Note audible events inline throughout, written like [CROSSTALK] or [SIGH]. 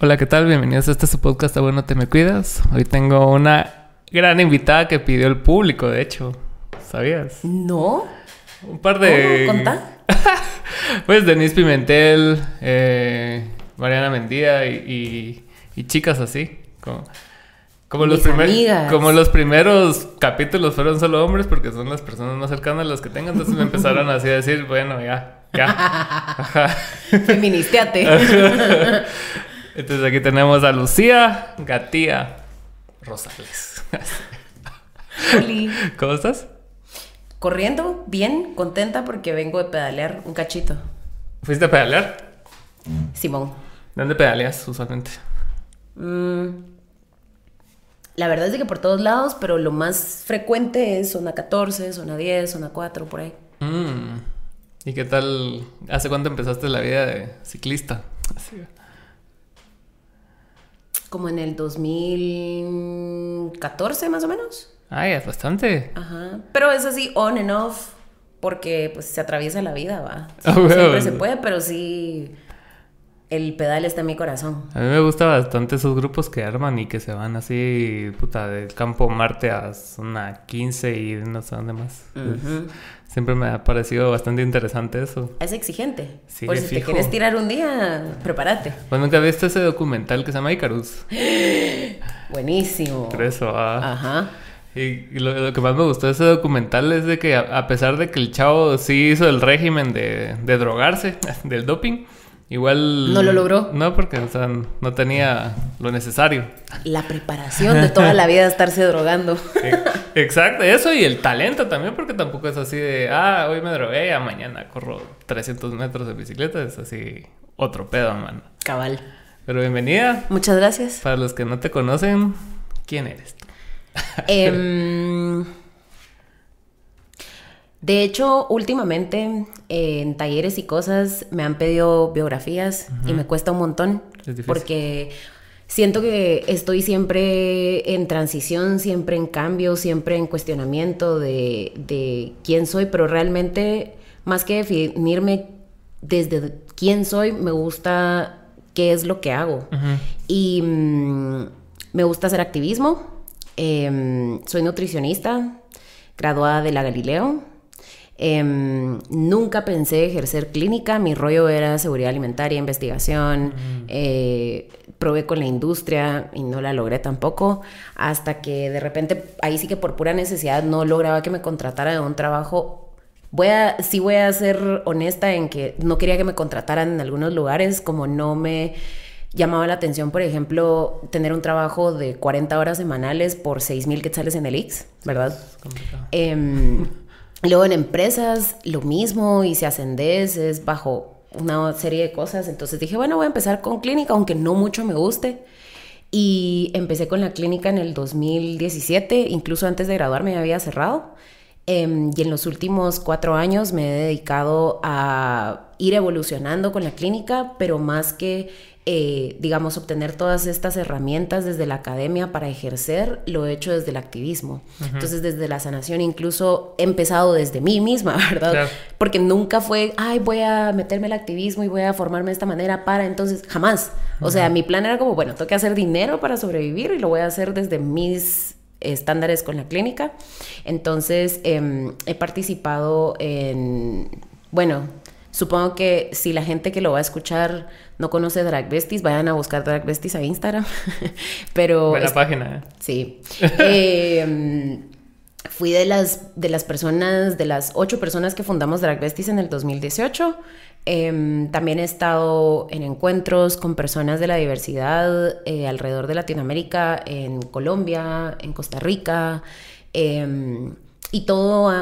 Hola, ¿qué tal? Bienvenidos a este su podcast a Bueno Te Me Cuidas. Hoy tengo una gran invitada que pidió el público, de hecho. ¿Sabías? No. Un par de... ¿Cómo? ¿Contá? [LAUGHS] pues Denise Pimentel, eh, Mariana Mendía y, y- y chicas así. Como, como los, primer- como los primeros capítulos fueron solo hombres porque son las personas más cercanas las que tengan. Entonces me empezaron así a decir, bueno, ya, ya. [LAUGHS] Feministeate. [LAUGHS] Entonces aquí tenemos a Lucía Gatía Rosales. Oli. ¿Cómo estás? Corriendo, bien, contenta porque vengo de pedalear un cachito. ¿Fuiste a pedalear? Simón. ¿Dónde pedaleas usualmente? Mm, La verdad es que por todos lados, pero lo más frecuente es zona 14, zona 10, zona 4, por ahí. Mm. ¿Y qué tal? ¿Hace cuánto empezaste la vida de ciclista? Así. Como en el 2014 más o menos. Ay, es bastante. Ajá. Pero es así on and off porque pues se atraviesa la vida, va. [LAUGHS] Ah, Siempre se puede, pero sí el pedal está en mi corazón. A mí me gusta bastante esos grupos que arman y que se van así, puta, del campo Marte a zona 15 y no sé dónde más. Ujú. Siempre me ha parecido bastante interesante eso. Es exigente. Sí, Por si te quieres tirar un día, prepárate. Pues nunca viste ese documental que se llama Icarus. [GASPS] Buenísimo. Por eso, ah. Ajá. Y, y lo, lo que más me gustó de ese documental es de que a, a pesar de que el chavo sí hizo el régimen de, de drogarse, [LAUGHS] del doping, igual... No lo logró. No, porque o sea, no tenía lo necesario. La preparación de toda la vida de estarse drogando. [LAUGHS] E- Exacto, eso y el talento también, porque tampoco es así de, ah, hoy me drogué, ya mañana corro 300 metros de bicicleta, es así otro pedo, man. Cabal. Pero bienvenida. Muchas gracias. Para los que no te conocen, ¿quién eres tú? Em, de hecho, últimamente eh, en talleres y cosas me han pedido biografías y me cuesta un montón Es difícil. porque siento que estoy siempre en transición, siempre en cambio, siempre en cuestionamiento de, de quién soy, pero realmente más que definirme desde quién soy, me gusta qué es lo que hago. Y mm, me gusta hacer activismo. Em, soy nutricionista, graduada de la Galileo. Em, nunca pensé ejercer clínica, mi rollo era seguridad alimentaria, investigación, eh, probé con la industria y no la logré tampoco, hasta que de repente, ahí sí que por pura necesidad no lograba que me contratara de un trabajo. Voy a, sí voy a ser honesta en que no quería que me contrataran en algunos lugares, como no me llamaba la atención, por ejemplo, tener un trabajo de 40 horas semanales por 6 mil quetzales en el Ix, ¿verdad? Em, [LAUGHS] luego en empresas, lo mismo, hice ascendeces bajo una serie de cosas. Entonces dije, bueno, voy a empezar con clínica, aunque no mucho me guste. Y empecé con la clínica en el 2017, incluso antes de graduarme ya había cerrado. Em, y en los últimos cuatro años me he dedicado a ir evolucionando con la clínica, pero más que, eh, digamos, obtener todas estas herramientas desde la academia para ejercer, lo he hecho desde el activismo. Entonces, desde la sanación, incluso he empezado desde mí misma, [LAUGHS] ¿verdad? Claro. Porque nunca fue, ay, voy a meterme al activismo y voy a formarme de esta manera para, entonces, jamás. O sea, mi plan era como, bueno, tengo que hacer dinero para sobrevivir y lo voy a hacer desde mis estándares con la clínica. Entonces, em, he participado en, bueno, supongo que si la gente que lo va a escuchar no conoce Drag Besties, vayan a buscar Drag Besties a Instagram. [LAUGHS] Pero Buena es- página, ¿eh? Sí. [LAUGHS] Eh, fui de las, de las personas, de las ocho personas que fundamos Drag Besties en el 2018. Eh, también he estado en encuentros con personas de la diversidad eh, alrededor de Latinoamérica, en Colombia, en Costa Rica. eh, y todo,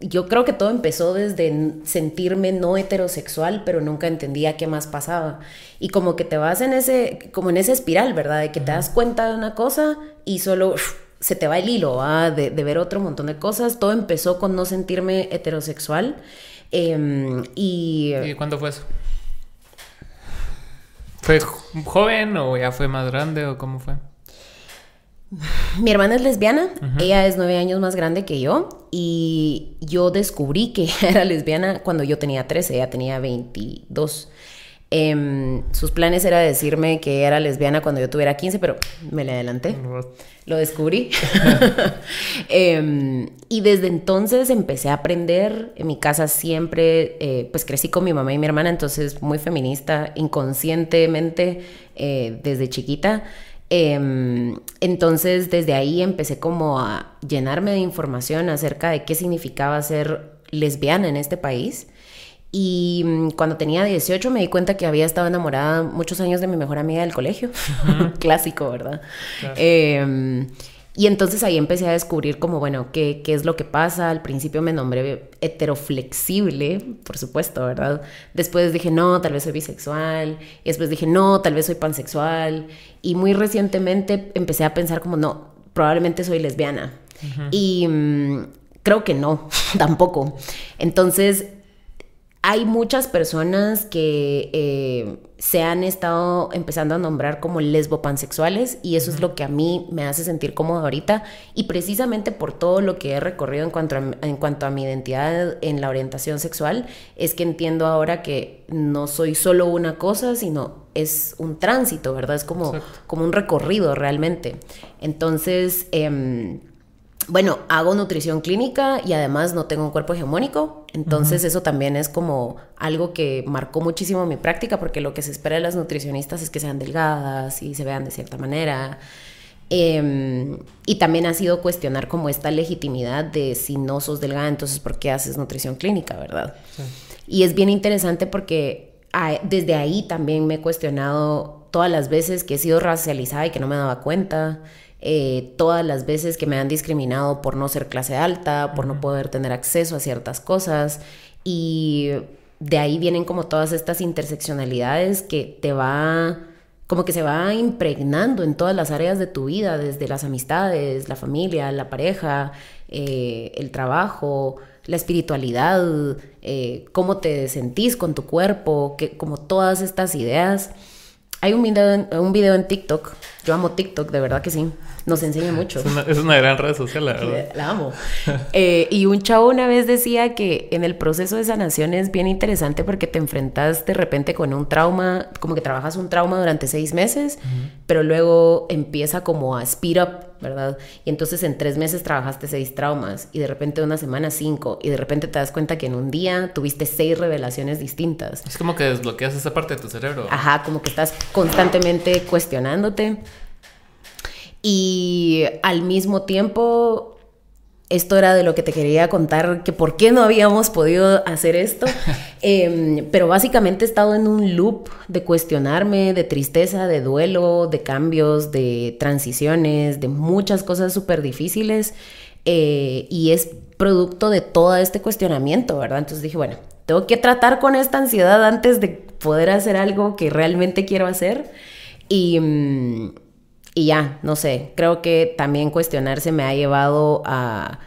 yo creo que todo empezó desde sentirme no heterosexual, pero nunca entendía qué más pasaba. Y como que te vas en ese, como en esa espiral, ¿verdad? De que te das cuenta de una cosa y solo se te va el hilo, ¿va? De, de ver otro montón de cosas. Todo empezó con no sentirme heterosexual. em, y ¿Y cuándo fue eso? ¿Fue jo- joven o ya fue más grande o cómo fue? Mi hermana es lesbiana, ella es nueve años más grande que yo y yo descubrí que [LAUGHS] era lesbiana cuando yo tenía 13, ella tenía 22. Em, sus planes era decirme que era lesbiana cuando yo tuviera 15, pero me le adelanté. Lo descubrí. [LAUGHS] Em, y desde entonces empecé a aprender. En mi casa siempre, eh, pues crecí con mi mamá y mi hermana, entonces muy feminista, inconscientemente, eh, desde chiquita. Em, entonces desde ahí empecé como a llenarme de información acerca de qué significaba ser lesbiana en este país. Y mm, cuando tenía 18 me di cuenta que había estado enamorada muchos años de mi mejor amiga del colegio. [LAUGHS] Clásico, ¿verdad? Em, y entonces ahí empecé a descubrir como, bueno, ¿qué, qué es lo que pasa. Al principio me nombré heteroflexible, por supuesto, ¿verdad? Después dije, no, tal vez soy bisexual. Y después dije, no, tal vez soy pansexual. Y muy recientemente empecé a pensar como, no, probablemente soy lesbiana. Y mm, creo que no, [LAUGHS] tampoco. Entonces hay muchas personas que eh, se han estado empezando a nombrar como lesbopansexuales y eso es lo que a mí me hace sentir cómodo ahorita y precisamente por todo lo que he recorrido en cuanto, a, en cuanto a mi identidad en la orientación sexual es que entiendo ahora que no soy solo una cosa sino es un tránsito, ¿verdad? Es como, como un recorrido realmente. Entonces... Eh, bueno, hago nutrición clínica y además no tengo un cuerpo hegemónico, entonces eso también es como algo que marcó muchísimo mi práctica porque lo que se espera de las nutricionistas es que sean delgadas y se vean de cierta manera. Em, y también ha sido cuestionar como esta legitimidad de si no sos delgada, entonces ¿por qué haces nutrición clínica, verdad? Y es bien interesante porque desde ahí también me he cuestionado todas las veces que he sido racializada y que no me daba cuenta. Eh, todas las veces que me han discriminado por no ser clase alta, por no poder tener acceso a ciertas cosas. Y de ahí vienen como todas estas interseccionalidades que te va, como que se va impregnando en todas las áreas de tu vida, desde las amistades, la familia, la pareja, eh, el trabajo, la espiritualidad, eh, cómo te sentís con tu cuerpo, que, como todas estas ideas. Hay un video, un video en TikTok, yo amo TikTok, de verdad que sí, nos enseña mucho. Es una, gran red social, la verdad. [LAUGHS] La amo. Eh, y un chavo una vez decía que en el proceso de sanación es bien interesante porque te enfrentas de repente con un trauma, como que trabajas un trauma durante seis meses, pero luego empieza como a speed up, ¿verdad? Y entonces en tres meses trabajaste seis traumas y de repente una semana cinco y de repente te das cuenta que en un día tuviste seis revelaciones distintas. Es como que desbloqueas esa parte de tu cerebro. Ajá, como que estás constantemente cuestionándote. Y al mismo tiempo, esto era de lo que te quería contar, que por qué no habíamos podido hacer esto. [LAUGHS] Em, pero básicamente he estado en un loop de cuestionarme, de tristeza, de duelo, de cambios, de transiciones, de muchas cosas súper difíciles. Eh, y es producto de todo este cuestionamiento, ¿verdad? Entonces dije, bueno, tengo que tratar con esta ansiedad antes de poder hacer algo que realmente quiero hacer. Y... Y ya, no sé, creo que también cuestionarse me ha llevado a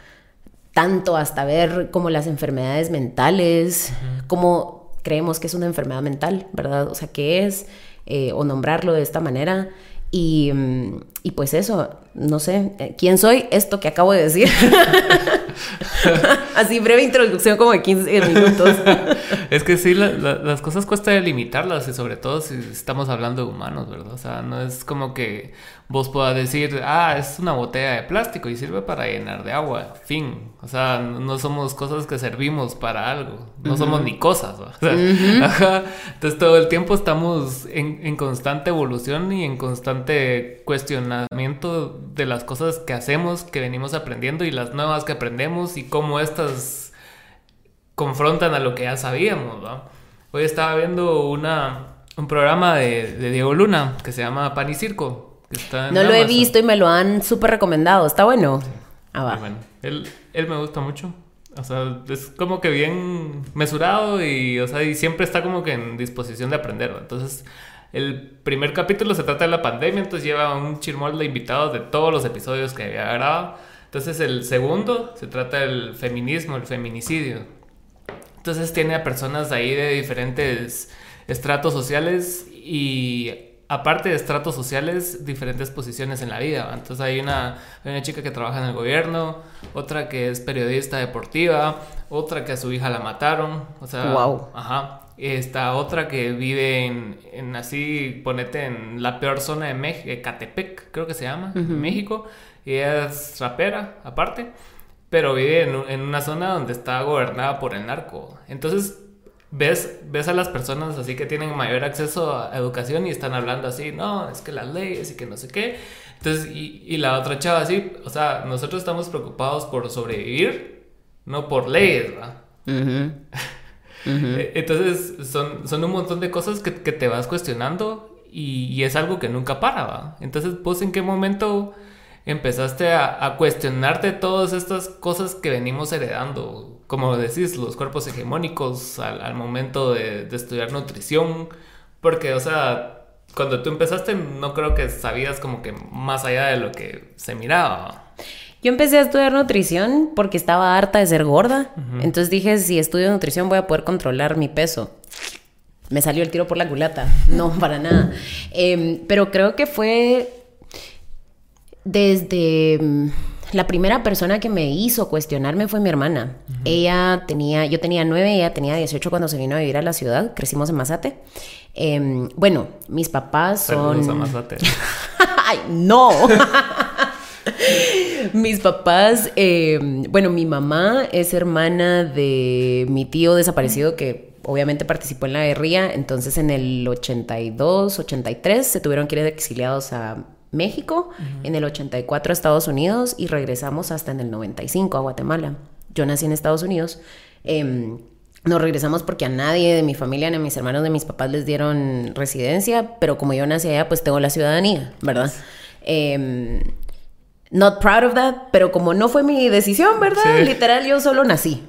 tanto hasta ver como las enfermedades mentales, como creemos que es una enfermedad mental, ¿verdad? O sea, ¿qué es? Eh, o nombrarlo de esta manera. Y, mm, y, pues eso, no sé, eh, ¿quién soy? Esto que acabo de decir. [LAUGHS] Así breve introducción como de 15 minutos. [LAUGHS] es que sí, las cosas cuesta delimitarlas y sobre todo si estamos hablando de humanos, ¿verdad? O sea, no es como que vos puedas decir, ah, es una botella de plástico y sirve para llenar de agua, fin. O sea, no somos cosas que servimos para algo, no somos ni cosas. Entonces todo el tiempo estamos en, en, constante evolución y en constante cuestionamiento de las cosas que hacemos, que venimos aprendiendo y las nuevas que aprendemos y cómo estas confrontan a lo que ya sabíamos. Hoy estaba viendo una, un programa de, de Diego Luna que se llama Pan y Circo no lo he visto y me lo han súper recomendado. ¿Está bueno? Ah, va. Bueno. Él, él me gusta mucho. O sea, es como que bien mesurado y, o sea, y siempre está como que en disposición de aprender. Entonces, el primer capítulo se trata de la pandemia, entonces lleva un chirmol de invitados de todos los episodios que había grabado. Entonces, el segundo se trata del feminismo, el feminicidio. Entonces, tiene a personas ahí de diferentes estratos sociales y aparte de estratos sociales, diferentes posiciones en la vida. Entonces hay una, hay una chica que trabaja en el gobierno, otra que es periodista deportiva, otra que a su hija la mataron. O sea, wow. Ajá. Esta otra que vive en, en así, ponete en la peor zona de México, Catepec, creo que se llama, en México. Ella es rapera, aparte, pero vive en, en una zona donde está gobernada por el narco. Entonces, ves, ves a las personas así que tienen mayor acceso a educación y están hablando así, no, es que las leyes y que no sé qué. Entonces, y, y la otra chava así, o sea, nosotros estamos preocupados por sobrevivir, no por leyes, ¿verdad? E, [LAUGHS] entonces, son, son un montón de cosas que, que te vas cuestionando y, y, es algo que nunca para, ¿va? Entonces, ¿vos en qué momento empezaste a, a, cuestionarte todas estas cosas que venimos heredando? Como decís, los cuerpos hegemónicos al, al momento de, de, estudiar nutrición, porque, o sea, cuando tú empezaste no creo que sabías como que más allá de lo que se miraba. Yo empecé a estudiar nutrición porque estaba harta de ser gorda. Uh -huh. Entonces dije, si estudio nutrición voy a poder controlar mi peso. Me salió el tiro por la culata. No, [LAUGHS] para nada. Eh, pero creo que fue desde mm, la primera persona que me hizo cuestionarme fue mi hermana. Uh -huh. Ella tenía, yo tenía nueve, ella tenía 18 cuando se vino a vivir a la ciudad. Crecimos en Mazate. Eh, bueno, mis papás son... Saludos a Mazate. [LAUGHS] ¡Ay, no! [LAUGHS] Mis papás, eh, bueno, mi mamá es hermana de mi tío desaparecido que obviamente participó en la guerrilla, entonces en el 82, 83 se tuvieron que ir exiliados a México, uh -huh. en el 84 a Estados Unidos y regresamos hasta en el 95 a Guatemala. Yo nací en Estados Unidos. Eh, nos regresamos porque a nadie de mi familia ni a mis hermanos de mis papás les dieron residencia, pero como yo nací allá, pues tengo la ciudadanía, ¿verdad? Eh, Not proud of that, pero como no fue mi decisión, ¿verdad? Sí. Literal, yo solo nací.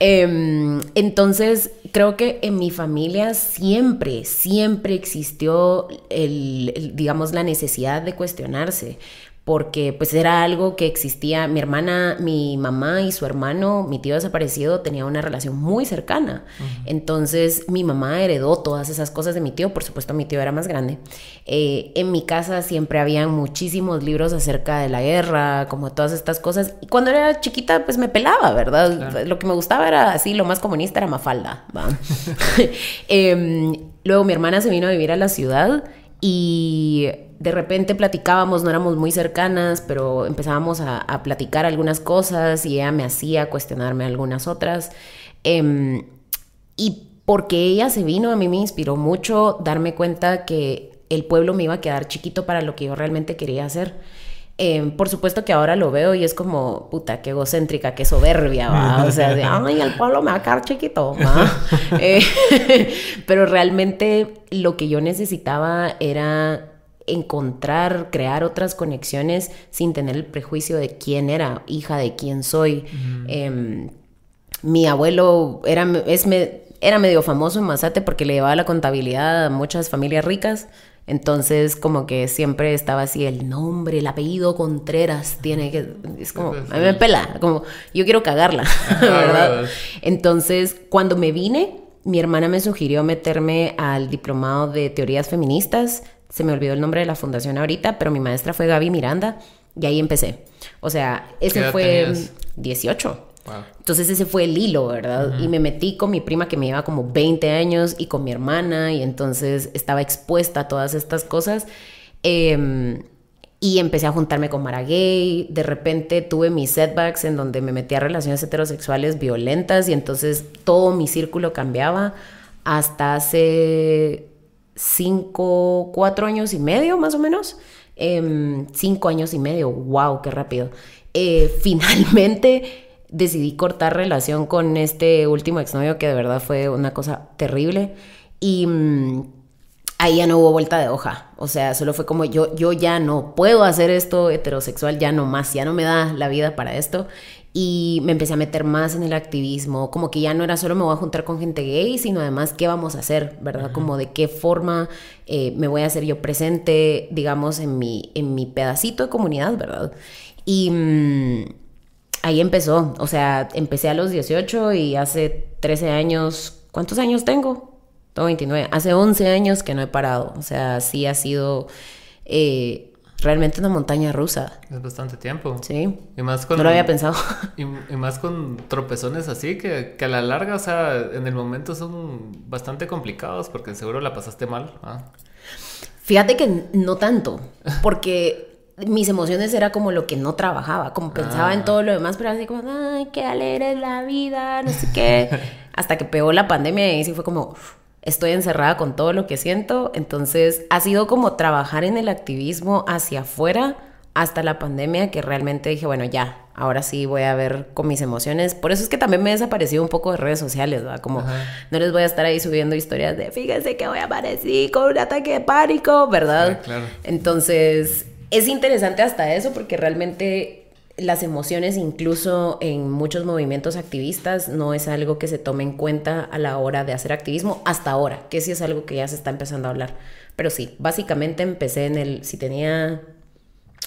Eh, entonces, creo que en mi familia siempre, siempre existió, el, el, digamos, la necesidad de cuestionarse porque pues era algo que existía, mi hermana, mi mamá y su hermano, mi tío desaparecido, tenía una relación muy cercana. Uh -huh. Entonces mi mamá heredó todas esas cosas de mi tío, por supuesto mi tío era más grande. Eh, en mi casa siempre habían muchísimos libros acerca de la guerra, como todas estas cosas. Y cuando era chiquita pues me pelaba, ¿verdad? Claro. Lo que me gustaba era así, lo más comunista era Mafalda. [LAUGHS] eh, luego mi hermana se vino a vivir a la ciudad y de repente platicábamos, no éramos muy cercanas, pero empezábamos a, platicar algunas cosas y ella me hacía cuestionarme algunas otras. Eh, y porque ella se vino, a mí me inspiró mucho darme cuenta que el pueblo me iba a quedar chiquito para lo que yo realmente quería hacer. Eh, por supuesto que ahora lo veo y es como, puta, qué egocéntrica, qué soberbia, ¿va? O sea, de, [LAUGHS] ay, el pueblo me va a quedar chiquito, ¿va? [LAUGHS] eh, [LAUGHS] pero realmente lo que yo necesitaba era encontrar, crear otras conexiones sin tener el prejuicio de quién era, hija de quién soy. Eh, mi abuelo era, es, era medio famoso en Mazate porque le llevaba la contabilidad a muchas familias ricas. Entonces, como que siempre estaba así el nombre, el apellido Contreras, tiene que. Es como. A mí me pela, como yo quiero cagarla, [LAUGHS] ¿verdad? Entonces, cuando me vine, mi hermana me sugirió meterme al diplomado de teorías feministas se me olvidó el nombre de la fundación ahorita, pero mi maestra fue Gaby Miranda y ahí empecé. O sea, ese fue tenías? 18. Wow. Entonces ese fue el hilo, ¿verdad? Uh -huh. Y me metí con mi prima que me lleva como 20 años y con mi hermana y entonces estaba expuesta a todas estas cosas. Eh, y empecé a juntarme con Mara Gay. De repente tuve mis setbacks en donde me metí a relaciones heterosexuales violentas y entonces todo mi círculo cambiaba hasta hace cinco, cuatro años y medio más o menos. Eh, cinco años y medio, wow, qué rápido. Eh, [LAUGHS] finalmente decidí cortar relación con este último exnovio que de verdad fue una cosa terrible. Y mmm, ahí ya no hubo vuelta de hoja. O sea, solo fue como yo, yo ya no puedo hacer esto heterosexual, ya no más, ya no me da la vida para esto y me empecé a meter más en el activismo, como que ya no era solo me voy a juntar con gente gay, sino además qué vamos a hacer, ¿verdad? Como de qué forma eh, me voy a hacer yo presente, digamos, en mi, en mi pedacito de comunidad, ¿verdad? Y mmm, ahí empezó, o sea, empecé a los 18 y hace 13 años, ¿cuántos años tengo? tengo 29. Hace 11 años que no he parado. O sea, sí ha sido eh, realmente una montaña rusa. Es bastante tiempo. Sí. Y más con, no lo había pensado. [LAUGHS] Y, y más con tropezones así que, que, a la larga, o sea, en el momento son bastante complicados porque seguro la pasaste mal. ¿ah? Fíjate que no tanto, porque mis emociones era como lo que no trabajaba, como pensaba en todo lo demás, pero así como, ay, qué alegre es la vida, no sé qué. [LAUGHS] Hasta que pegó la pandemia y sí fue como, estoy encerrada con todo lo que siento. Entonces ha sido como trabajar en el activismo hacia afuera hasta la pandemia que realmente dije, bueno, ya, ahora sí voy a ver con mis emociones. Por eso es que también me he desaparecido un poco de redes sociales, ¿verdad? Como no les voy a estar ahí subiendo historias de, fíjense que voy a aparecer con un ataque de pánico, ¿verdad? Sí, claro. Entonces, es interesante hasta eso porque realmente las emociones, incluso en muchos movimientos activistas, no es algo que se tome en cuenta a la hora de hacer activismo hasta ahora, que sí es algo que ya se está empezando a hablar. Pero sí, básicamente empecé en el, si tenía,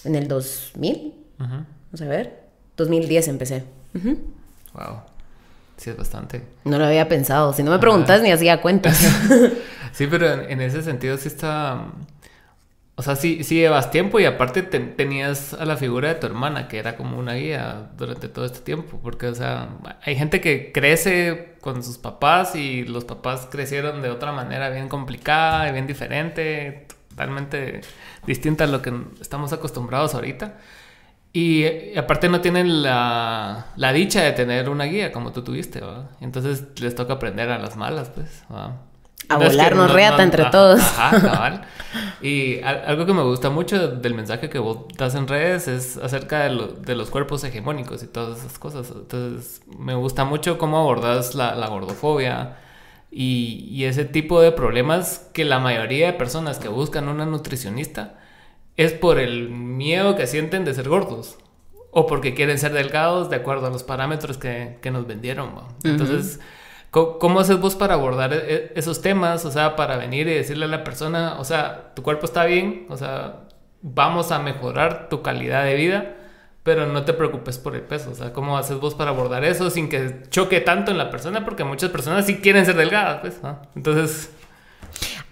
en el 2000, uh -huh. vamos a ver, 2010 empecé. Uh -huh. Wow. Sí, es bastante. No lo había pensado. Si no me preguntas, ni hacía cuentas. [LAUGHS] sí, pero en, en, ese sentido sí está. O sea, sí, sí llevas tiempo y aparte te, tenías a la figura de tu hermana, que era como una guía durante todo este tiempo. Porque, o sea, hay gente que crece con sus papás y los papás crecieron de otra manera bien complicada y bien diferente, totalmente distinta a lo que estamos acostumbrados ahorita. Y, y, aparte no tienen la, la, dicha de tener una guía como tú tuviste, ¿verdad? Entonces les toca aprender a las malas, pues. ¿verdad? A volarnos no, reata no, entre ajá, todos. Ajá, [LAUGHS] cabal. Y algo que me gusta mucho del mensaje que vos das en redes es acerca de, lo, de los cuerpos hegemónicos y todas esas cosas. Entonces, me gusta mucho cómo abordas la, la gordofobia y, y, ese tipo de problemas que la mayoría de personas que buscan una nutricionista es por el miedo que sienten de ser gordos o porque quieren ser delgados de acuerdo a los parámetros que, que nos vendieron. ¿no? Entonces, uh -huh. ¿Cómo, haces vos para abordar e, esos temas? O sea, para venir y decirle a la persona, o sea, tu cuerpo está bien, o sea, vamos a mejorar tu calidad de vida, pero no te preocupes por el peso. O sea, ¿cómo haces vos para abordar eso sin que choque tanto en la persona? Porque muchas personas sí quieren ser delgadas, pues, ¿no? Entonces...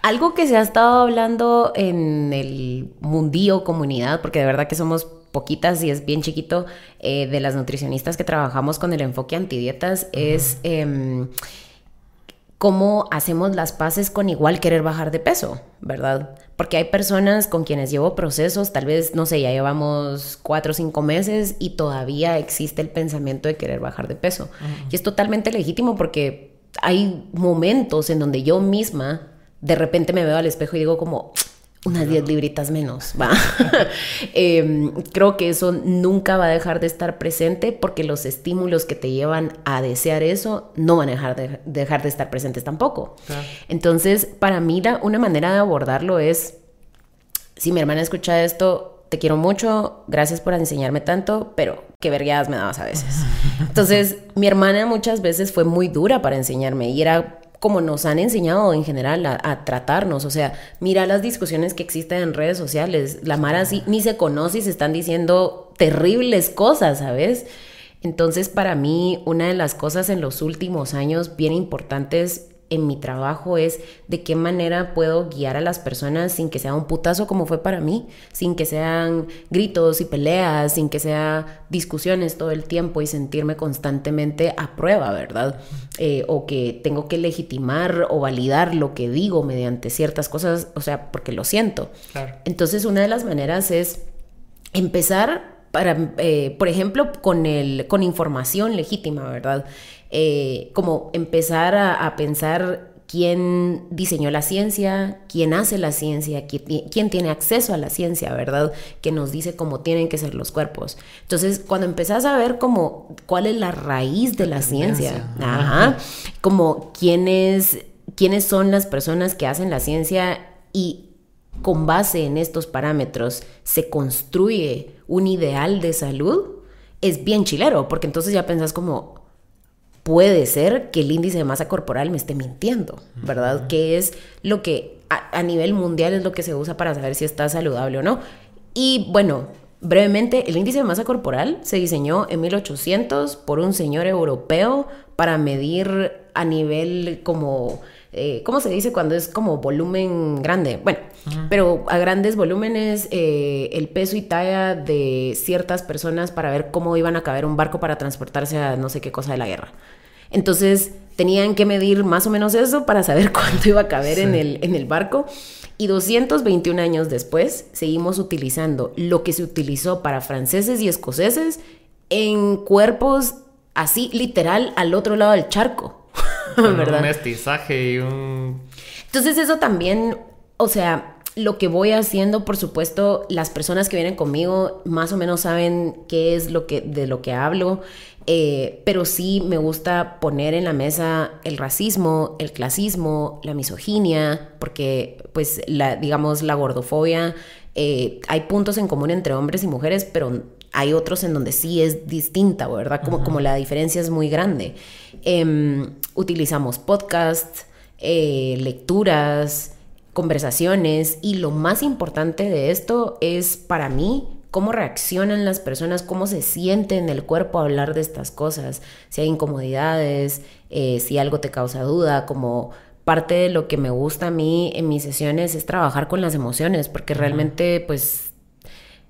Algo que se ha estado hablando en el mundío comunidad, porque de verdad que somos poquitas y es bien chiquito, eh, de las nutricionistas que trabajamos con el enfoque antidietas, uh -huh. es eh, cómo hacemos las paces con igual querer bajar de peso, ¿verdad? Porque hay personas con quienes llevo procesos, tal vez, no sé, ya llevamos cuatro o cinco meses y todavía existe el pensamiento de querer bajar de peso. Uh -huh. Y es totalmente legítimo porque hay momentos en donde yo misma de repente me veo al espejo y digo como unas 10 libritas menos, va. [LAUGHS] eh, creo que eso nunca va a dejar de estar presente porque los estímulos que te llevan a desear eso no van a dejar de, dejar de estar presentes tampoco. Claro. Entonces, para mí la, una manera de abordarlo es, si mi hermana escucha esto, te quiero mucho, gracias por enseñarme tanto, pero qué vergadas me dabas a veces. [LAUGHS] Entonces, mi hermana muchas veces fue muy dura para enseñarme y era como nos han enseñado en general a, tratarnos. O sea, mira las discusiones que existen en redes sociales. La Mara sí, ni se conoce y se están diciendo terribles cosas, ¿sabes? Entonces, para mí, una de las cosas en los últimos años bien importantes en mi trabajo es de qué manera puedo guiar a las personas sin que sea un putazo como fue para mí, sin que sean gritos y peleas, sin que sea discusiones todo el tiempo y sentirme constantemente a prueba, ¿verdad? Eh, o que tengo que legitimar o validar lo que digo mediante ciertas cosas, o sea, porque lo siento. Claro. Entonces, una de las maneras es empezar para, eh, por ejemplo, con, el, con información legítima, ¿verdad? Eh, como empezar a, a, pensar quién diseñó la ciencia, quién hace la ciencia, quién, quién, tiene acceso a la ciencia, ¿verdad? Que nos dice cómo tienen que ser los cuerpos. Entonces, cuando empezás a ver como cuál es la raíz de la, la ciencia, ajá, como quiénes, quiénes son las personas que hacen la ciencia y con base en estos parámetros se construye un ideal de salud, es bien chilero, porque entonces ya pensás como, puede ser que el índice de masa corporal me esté mintiendo, ¿verdad? Uh -huh. Que es lo que a, a, nivel mundial es lo que se usa para saber si está saludable o no. Y bueno, brevemente, el índice de masa corporal se diseñó en 1800 por un señor europeo para medir a nivel como eh, ¿cómo se dice cuando es como volumen grande? Bueno, pero a grandes volúmenes, eh, el peso y talla de ciertas personas para ver cómo iban a caber un barco para transportarse a no sé qué cosa de la guerra. Entonces tenían que medir más o menos eso para saber [LAUGHS] cuánto iba a caber en, el, en el barco. Y 221 años después, seguimos utilizando lo que se utilizó para franceses y escoceses en cuerpos así, literal, al otro lado del charco. [LAUGHS] ¿verdad? Un mestizaje y un... Entonces eso también, o sea, lo que voy haciendo, por supuesto, las personas que vienen conmigo más o menos saben qué es lo que, de lo que hablo, eh, pero sí me gusta poner en la mesa el racismo, el clasismo, la misoginia, porque pues la, digamos, la gordofobia, eh, hay puntos en común entre hombres y mujeres, pero hay otros en donde sí es distinta, ¿verdad? Como, como la diferencia es muy grande. Em, utilizamos podcasts, eh, lecturas, conversaciones y lo más importante de esto es para mí cómo reaccionan las personas, cómo se siente en el cuerpo hablar de estas cosas, si hay incomodidades, eh, si algo te causa duda, como parte de lo que me gusta a mí en mis sesiones es trabajar con las emociones, porque realmente pues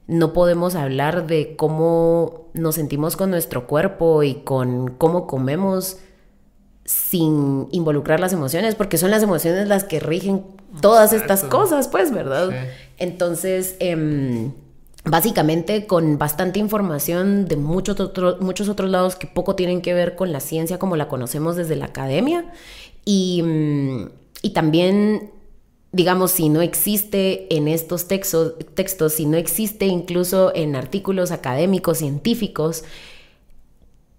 no podemos hablar de cómo nos sentimos con nuestro cuerpo y con cómo comemos sin involucrar las emociones, porque son las emociones las que rigen todas estas cosas, pues, ¿verdad? Entonces, em, básicamente con bastante información de muchos, muchos otros lados que poco tienen que ver con la ciencia como la conocemos desde la academia y, mm, y también digamos, si no existe en estos textos, textos, si no existe incluso en artículos académicos, científicos,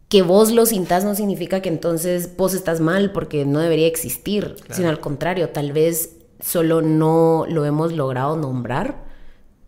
que vos lo sintas no significa que entonces vos estás mal porque no debería existir, sino al contrario, tal vez solo no lo hemos logrado nombrar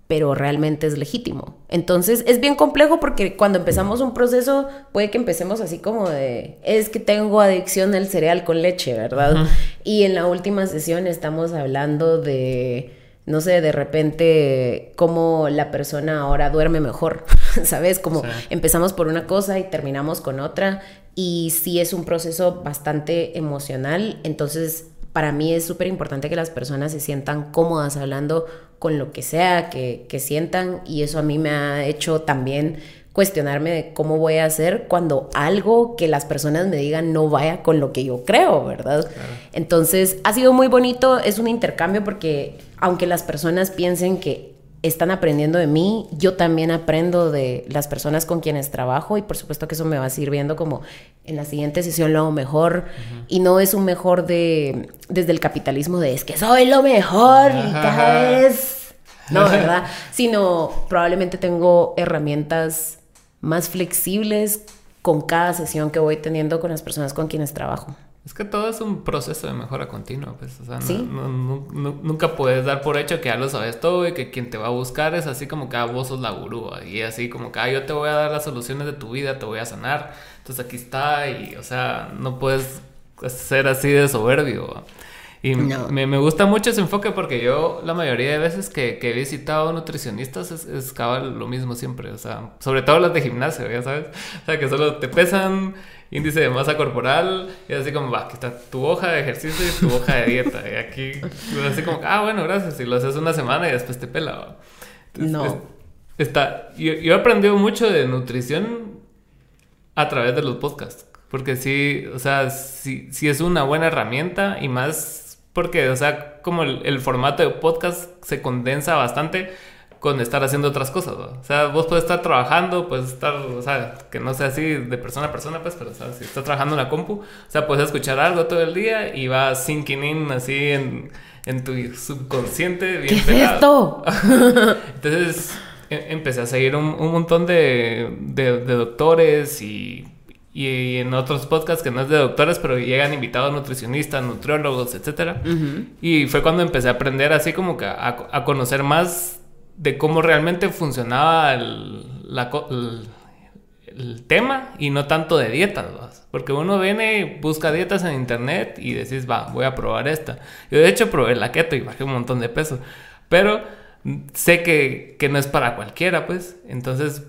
pero realmente es legítimo. Entonces es bien complejo porque cuando empezamos un proceso puede que empecemos así como de, es que tengo adicción al cereal con leche, ¿verdad? Y en la última sesión estamos hablando de, no sé, de repente cómo la persona ahora duerme mejor, [LAUGHS] ¿sabes? Como empezamos por una cosa y terminamos con otra y sí es un proceso bastante emocional, entonces para mí es súper importante que las personas se sientan cómodas hablando con lo que sea que, sientan y eso a mí me ha hecho también cuestionarme de cómo voy a hacer cuando algo que las personas me digan no vaya con lo que yo creo, ¿verdad? Entonces ha sido muy bonito, es un intercambio porque aunque las personas piensen que están aprendiendo de mí, yo también aprendo de las personas con quienes trabajo y por supuesto que eso me va sirviendo como en la siguiente sesión lo hago mejor y no es un mejor de desde el capitalismo de es que soy lo mejor y cada vez no, [LAUGHS] ¿verdad? Sino probablemente tengo herramientas más flexibles con cada sesión que voy teniendo con las personas con quienes trabajo. Es que todo es un proceso de mejora continua, pues, o sea, nunca puedes dar por hecho que ya lo sabes todo y que quien te va a buscar es así como que ah, vos sos la gurú y así como que ah, yo te voy a dar las soluciones de tu vida, te voy a sanar, entonces aquí está y, o sea, no puedes ser así de soberbio. Y me, me, gusta mucho ese enfoque porque yo la mayoría de veces que, que he visitado nutricionistas es, es lo mismo siempre, o sea, sobre todo las de gimnasio, ya sabes, o sea, que solo te pesan índice de masa corporal y así como, va, aquí está tu hoja de ejercicio y tu hoja de dieta. Y aquí, así como, ah, bueno, gracias. Y lo haces una semana y después te pela. no. está, yo, yo, he aprendido mucho de nutrición a través de los podcasts. Porque sí, o sea, sí, sí es una buena herramienta y más porque, o sea, como el, formato de podcast se condensa bastante con estar haciendo otras cosas, O sea, vos puedes estar trabajando, puedes estar, o sea, que no sea así de persona a persona, pues, pero, o sea, si estás trabajando en la compu, o sea, puedes escuchar algo todo el día y va sinking in así en, en tu subconsciente bien ¿Qué es esto? [LAUGHS] Entonces, e, empecé a seguir un, un montón de, de, de doctores y y en otros podcasts que no es de doctores, pero llegan invitados nutricionistas, nutriólogos, etc. Y fue cuando empecé a aprender así como que a, conocer más de cómo realmente funcionaba el, el, tema y no tanto de dietas, porque uno viene, busca dietas en internet y decís, va, voy a probar esta. Yo de hecho probé la keto y bajé un montón de peso, pero sé que, que no es para cualquiera, pues. Entonces,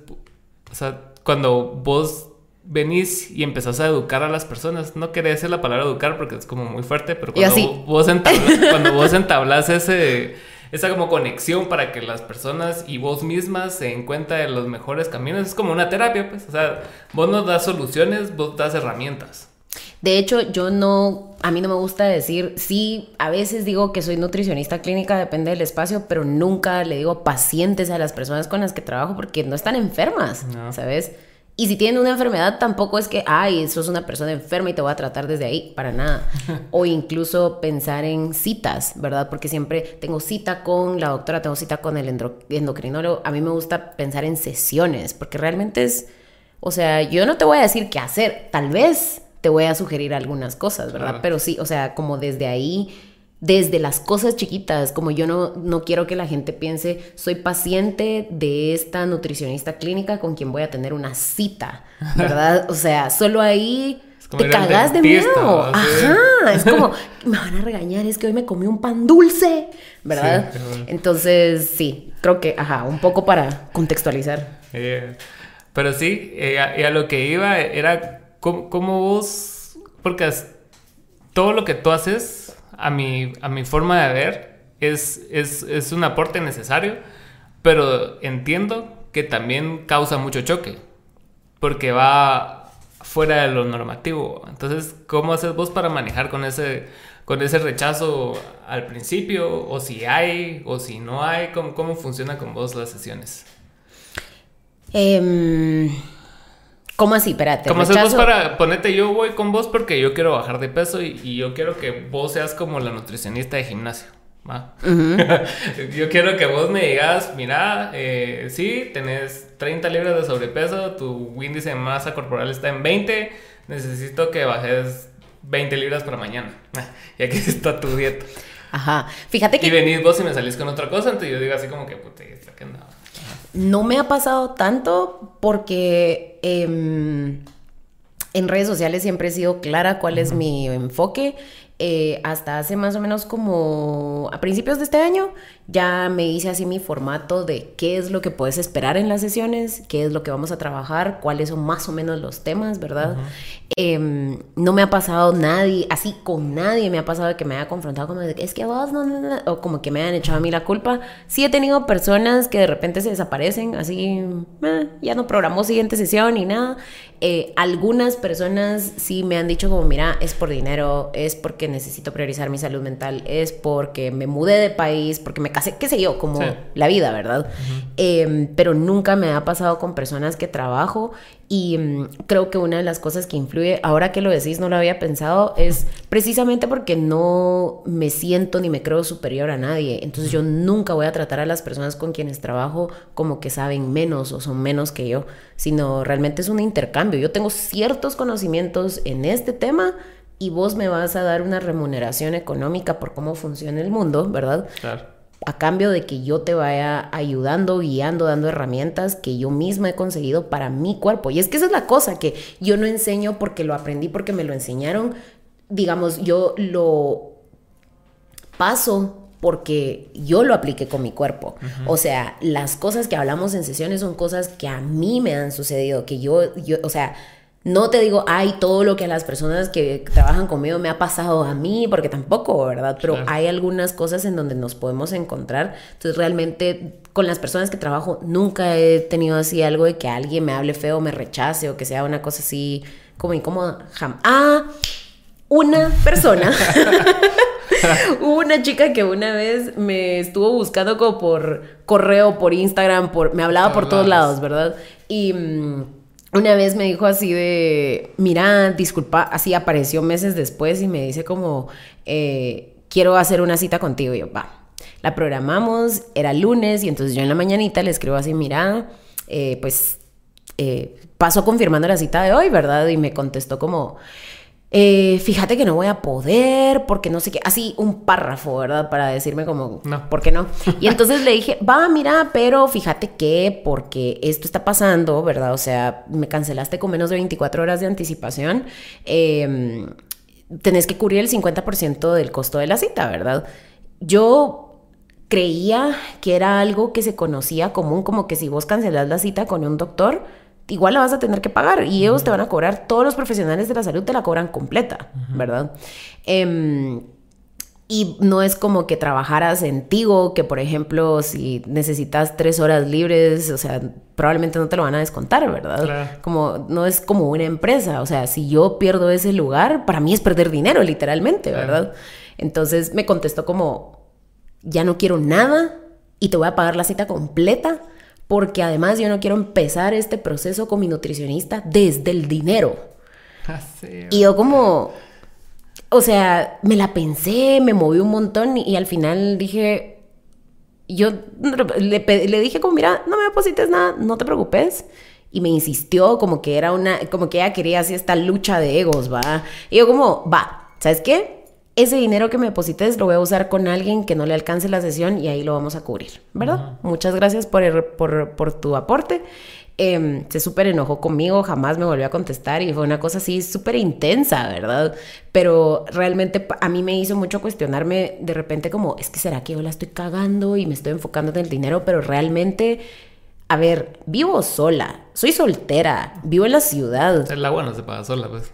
o sea, cuando vos venís y empezás a educar a las personas. No quería decir la palabra educar porque es como muy fuerte, pero cuando, vos, entablas, cuando vos entablas ese, esa como conexión para que las personas y vos mismas se den cuenta de los mejores caminos, es como una terapia, pues. O sea, vos nos das soluciones, vos das herramientas. De hecho, yo no, a mí no me gusta decir, sí, a veces digo que soy nutricionista clínica, depende del espacio, pero nunca le digo pacientes a las personas con las que trabajo porque no están enfermas, ¿sabes? Y si tienen una enfermedad, tampoco es que, ay, eso es una persona enferma y te voy a tratar desde ahí, para nada. [LAUGHS] o incluso pensar en citas, ¿verdad? Porque siempre tengo cita con la doctora, tengo cita con el endocrinólogo. A mí me gusta pensar en sesiones, porque realmente es, o sea, yo no te voy a decir qué hacer, tal vez te voy a sugerir algunas cosas, ¿verdad? Pero sí, o sea, como desde ahí desde las cosas chiquitas, como yo no, no quiero que la gente piense, soy paciente de esta nutricionista clínica con quien voy a tener una cita, [LAUGHS] ¿verdad? O sea, solo ahí te cagas de miedo. Ajá, es [LAUGHS] como, me van a regañar, es que hoy me comí un pan dulce, ¿verdad? Entonces, sí, creo que, ajá, un poco para contextualizar. Eh, pero sí, eh, y a lo que iba era cómo vos, porque todo lo que tú haces a mi, a mi forma de ver, es, es, un aporte necesario, pero entiendo que también causa mucho choque, porque va fuera de lo normativo. Entonces, ¿cómo haces vos para manejar con ese, con ese rechazo al principio? O si hay, o si no hay, ¿cómo, cómo funciona con vos las sesiones? Eh... ¿Cómo así? Espérate. ¿Cómo haces vos para ponerte yo voy con vos porque yo quiero bajar de peso y, yo quiero que vos seas como la nutricionista de gimnasio? ¿va? [LAUGHS] yo quiero que vos me digas, mira, eh, sí, tenés 30 libras de sobrepeso, tu índice de masa corporal está en 20, necesito que bajes 20 libras para mañana. [LAUGHS] y aquí está tu dieta. Ajá. Fíjate que. Y venís vos y me salís con otra cosa, entonces yo digo así como que, puta, ¿qué andaba? No me ha pasado tanto porque em, en redes sociales siempre he sido clara cuál es mi enfoque. Eh, hasta hace más o menos como a principios de este año ya me hice así mi formato de qué es lo que puedes esperar en las sesiones, qué es lo que vamos a trabajar, cuáles son más o menos los temas, ¿verdad? Em, no me ha pasado nadie, así con nadie me ha pasado que me haya confrontado como de es que vos no, no, no, o como que me hayan echado a mí la culpa. Sí he tenido personas que de repente se desaparecen, así, eh, ya no programó siguiente sesión ni nada. Eh, algunas personas sí me han dicho como, mira, es por dinero, es porque necesito priorizar mi salud mental, es porque me mudé de país, porque me casé, qué sé yo, como la vida, ¿verdad? Em, pero nunca me ha pasado con personas que trabajo y mm, creo que una de las cosas que influye, ahora que lo decís, no lo había pensado, es precisamente porque no me siento ni me creo superior a nadie. Entonces yo nunca voy a tratar a las personas con quienes trabajo como que saben menos o son menos que yo, sino realmente es un intercambio. Yo tengo ciertos conocimientos en este tema y vos me vas a dar una remuneración económica por cómo funciona el mundo, ¿verdad? Claro a cambio de que yo te vaya ayudando, guiando, dando herramientas que yo misma he conseguido para mi cuerpo. Y es que esa es la cosa, que yo no enseño porque lo aprendí, porque me lo enseñaron. Digamos, yo lo paso porque yo lo apliqué con mi cuerpo. O sea, las cosas que hablamos en sesiones son cosas que a mí me han sucedido, que yo, yo o sea, no te digo, ay, todo lo que a las personas que trabajan conmigo me ha pasado a mí, porque tampoco, ¿verdad? Pero hay algunas cosas en donde nos podemos encontrar. Entonces, realmente, con las personas que trabajo, nunca he tenido así algo de que alguien me hable feo, me rechace o que sea una cosa así como incómoda. Ah, una persona. [LAUGHS] [LAUGHS] una chica que una vez me estuvo buscando como por correo, por Instagram, por me hablaba por todos lados, ¿verdad? Y mm, una vez me dijo así de, mira, disculpa, así apareció meses después y me dice como, eh, quiero hacer una cita contigo. Y yo, va, la programamos, era lunes y entonces yo en la mañanita le escribo así, mira, eh, pues eh, pasó confirmando la cita de hoy, ¿verdad? Y me contestó como, eh, fíjate que no voy a poder, porque no sé qué, así un párrafo, ¿verdad? Para decirme como, no. ¿por qué no? Y [LAUGHS] entonces le dije, va, mira, pero fíjate que, porque esto está pasando, ¿verdad? O sea, me cancelaste con menos de 24 horas de anticipación, em, tenés que cubrir el 50% del costo de la cita, ¿verdad? Yo creía que era algo que se conocía común, como que si vos cancelás la cita con un doctor, igual la vas a tener que pagar y ellos te van a cobrar, todos los profesionales de la salud te la cobran completa, ¿verdad? Em, y no es como que trabajaras en Tigo, que por ejemplo, si necesitas tres horas libres, o sea, probablemente no te lo van a descontar, ¿verdad? Como no es como una empresa, o sea, si yo pierdo ese lugar, para mí es perder dinero, literalmente, ¿verdad? Entonces me contestó como, ya no quiero nada y te voy a pagar la cita completa, porque además yo no quiero empezar este proceso con mi nutricionista desde el dinero. y yo como o sea, me la pensé, me moví un montón y, al final dije, yo le, le, dije como, mira, no me deposites nada, no te preocupes. Y me insistió como que era una, como que ella quería así esta lucha de egos, ¿va? Y yo como, va, ¿sabes qué? Ese dinero que me deposites lo voy a usar con alguien que no le alcance la sesión y ahí lo vamos a cubrir, ¿verdad? Muchas gracias por, por, por tu aporte. Em, se súper enojó conmigo, jamás me volvió a contestar y fue una cosa así súper intensa, ¿verdad? Pero realmente a mí me hizo mucho cuestionarme de repente como, es que será que yo la estoy cagando y me estoy enfocando en el dinero, pero realmente... A ver, vivo sola, soy soltera, vivo en la ciudad. El agua no se paga sola, pues,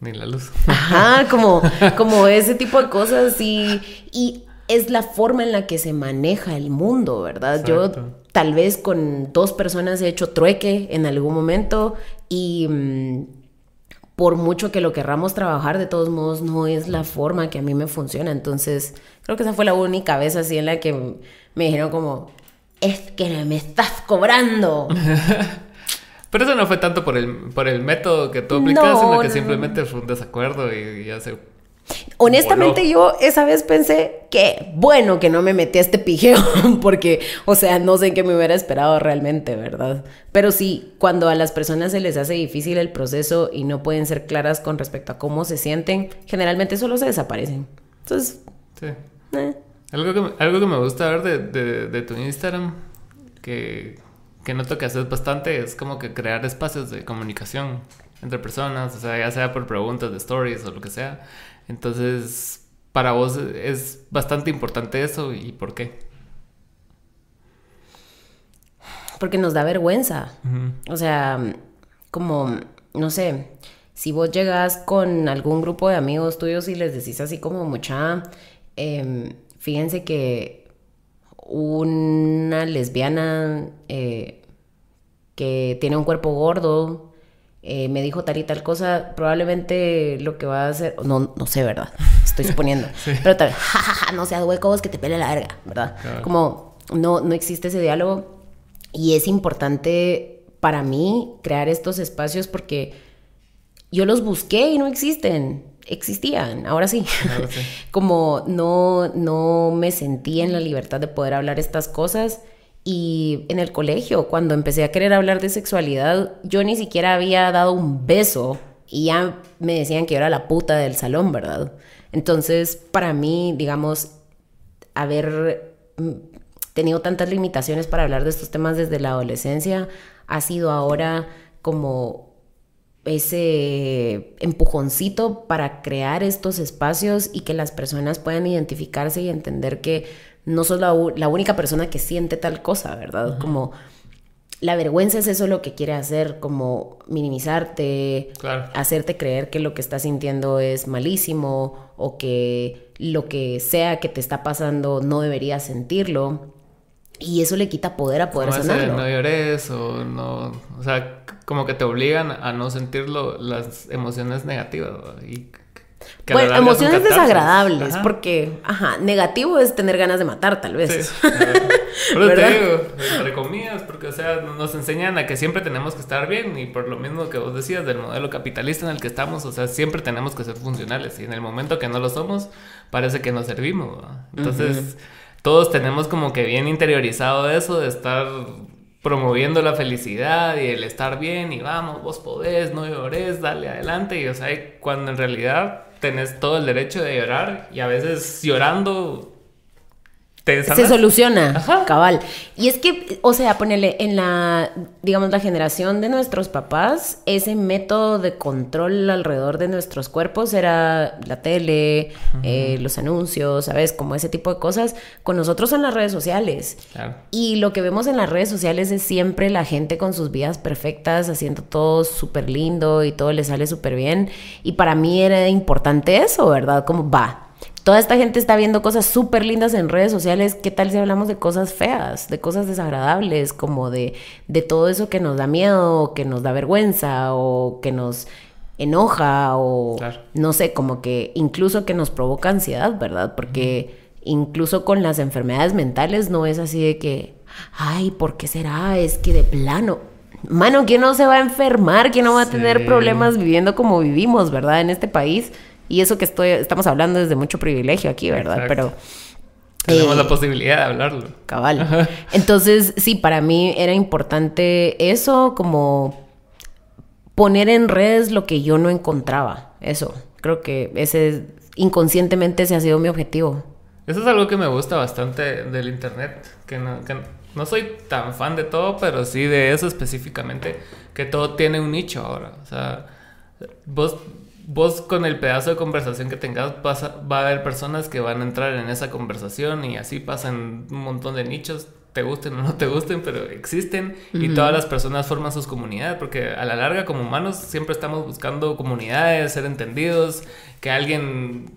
ni la luz. Ajá, como, [LAUGHS] como ese tipo de cosas y, y es la forma en la que se maneja el mundo, ¿verdad? Yo Tal vez con dos personas he hecho trueque en algún momento y mm, por mucho que lo querramos trabajar, de todos modos no es la forma que a mí me funciona. Entonces, creo que esa fue la única vez así en la que me dijeron como, es que me estás cobrando. [LAUGHS] Pero eso no fue tanto por el, por el método que tú aplicas, sino que simplemente fue un desacuerdo y ya se Honestamente yo esa vez pensé que bueno que no me metí a este pijeo [LAUGHS] porque, o sea, no sé qué me hubiera esperado realmente, ¿verdad? Pero sí, cuando a las personas se les hace difícil el proceso y no pueden ser claras con respecto a cómo se sienten, generalmente solo se desaparecen. Entonces... Sí. Eh. Algo, que, algo que me gusta ver de, de, tu Instagram, que, que noto que haces bastante, es como que crear espacios de comunicación entre personas, o sea, ya sea por preguntas de stories o lo que sea entonces, para vos es bastante importante eso y ¿por qué? Porque nos da vergüenza. O sea, como, no sé, si vos llegas con algún grupo de amigos tuyos y les decís así como mucha, em, fíjense que una lesbiana eh, que tiene un cuerpo gordo eh, me dijo tal y tal cosa, probablemente lo que va a hacer, no, no sé, ¿verdad? Estoy suponiendo, [LAUGHS] pero tal jajaja, no seas huecos, que te pele la verga, ¿verdad? Como no, no existe ese diálogo y es importante para mí crear estos espacios porque yo los busqué y no existen. Existían, ahora sí. [LAUGHS] Como no, no me sentí en la libertad de poder hablar estas cosas y en el colegio, cuando empecé a querer hablar de sexualidad, yo ni siquiera había dado un beso y ya me decían que yo era la puta del salón, ¿verdad? Entonces, para mí, digamos, haber mm, tenido tantas limitaciones para hablar de estos temas desde la adolescencia ha sido ahora como ese empujoncito para crear estos espacios y que las personas puedan identificarse y entender que no sos la, única persona que siente tal cosa, ¿verdad? Como la vergüenza es eso lo que quiere hacer, como minimizarte, hacerte creer que lo que estás sintiendo es malísimo o que lo que sea que te está pasando no deberías sentirlo. Y eso le quita poder a poder sanarlo. no llores o no, o sea, como que te obligan a no sentirlo las emociones negativas y bueno, emociones desagradables, porque, ajá, negativo es tener ganas de matar, tal vez. Sí, [LAUGHS] Pero te digo, entre comillas, porque, o sea, nos enseñan a que siempre tenemos que estar bien y por lo mismo que vos decías del modelo capitalista en el que estamos, o sea, siempre tenemos que ser funcionales y en el momento que no lo somos, parece que no servimos. Entonces, todos tenemos como que bien interiorizado eso de estar promoviendo la felicidad y el estar bien y vamos, vos podés, no llores, dale adelante. Y o sea, cuando en realidad tenés todo el derecho de llorar y a veces llorando se soluciona, cabal. Y es que, o sea, ponele en la, digamos, la generación de nuestros papás, ese método de control alrededor de nuestros cuerpos era la tele, eh, los anuncios, ¿sabes? Como ese tipo de cosas. Con nosotros son las redes sociales. Y lo que vemos en las redes sociales es siempre la gente con sus vidas perfectas, haciendo todo súper lindo y todo le sale súper bien. Y para mí era importante eso, ¿verdad? Como va Toda esta gente está viendo cosas súper lindas en redes sociales. ¿Qué tal si hablamos de cosas feas, de cosas desagradables, como de, de todo eso que nos da miedo, que nos da vergüenza, o que nos enoja, o no sé, como que incluso que nos provoca ansiedad, ¿verdad? Porque incluso con las enfermedades mentales no es así de que, ay, ¿por qué será? Es que de plano. Mano, ¿quién no se va a enfermar? ¿Quién no va a tener problemas viviendo como vivimos, ¿verdad? En este país. Y eso que estoy, estamos hablando desde mucho privilegio aquí, ¿verdad? Pero... Tenemos la eh, posibilidad de hablarlo. Cabal. Entonces, sí, para mí era importante eso, como poner en redes lo que yo no encontraba. Eso. Creo que ese inconscientemente ese ha sido mi objetivo. Eso es algo que me gusta bastante del internet. Que no, que no soy tan fan de todo, pero sí de eso específicamente. Que todo tiene un nicho ahora. O sea, vos vos con el pedazo de conversación que tengas va a haber personas que van a entrar en esa conversación y así pasan un montón de nichos, te gusten o no te gusten, pero existen y todas las personas forman sus comunidades porque a la larga como humanos siempre estamos buscando comunidades, ser entendidos, que alguien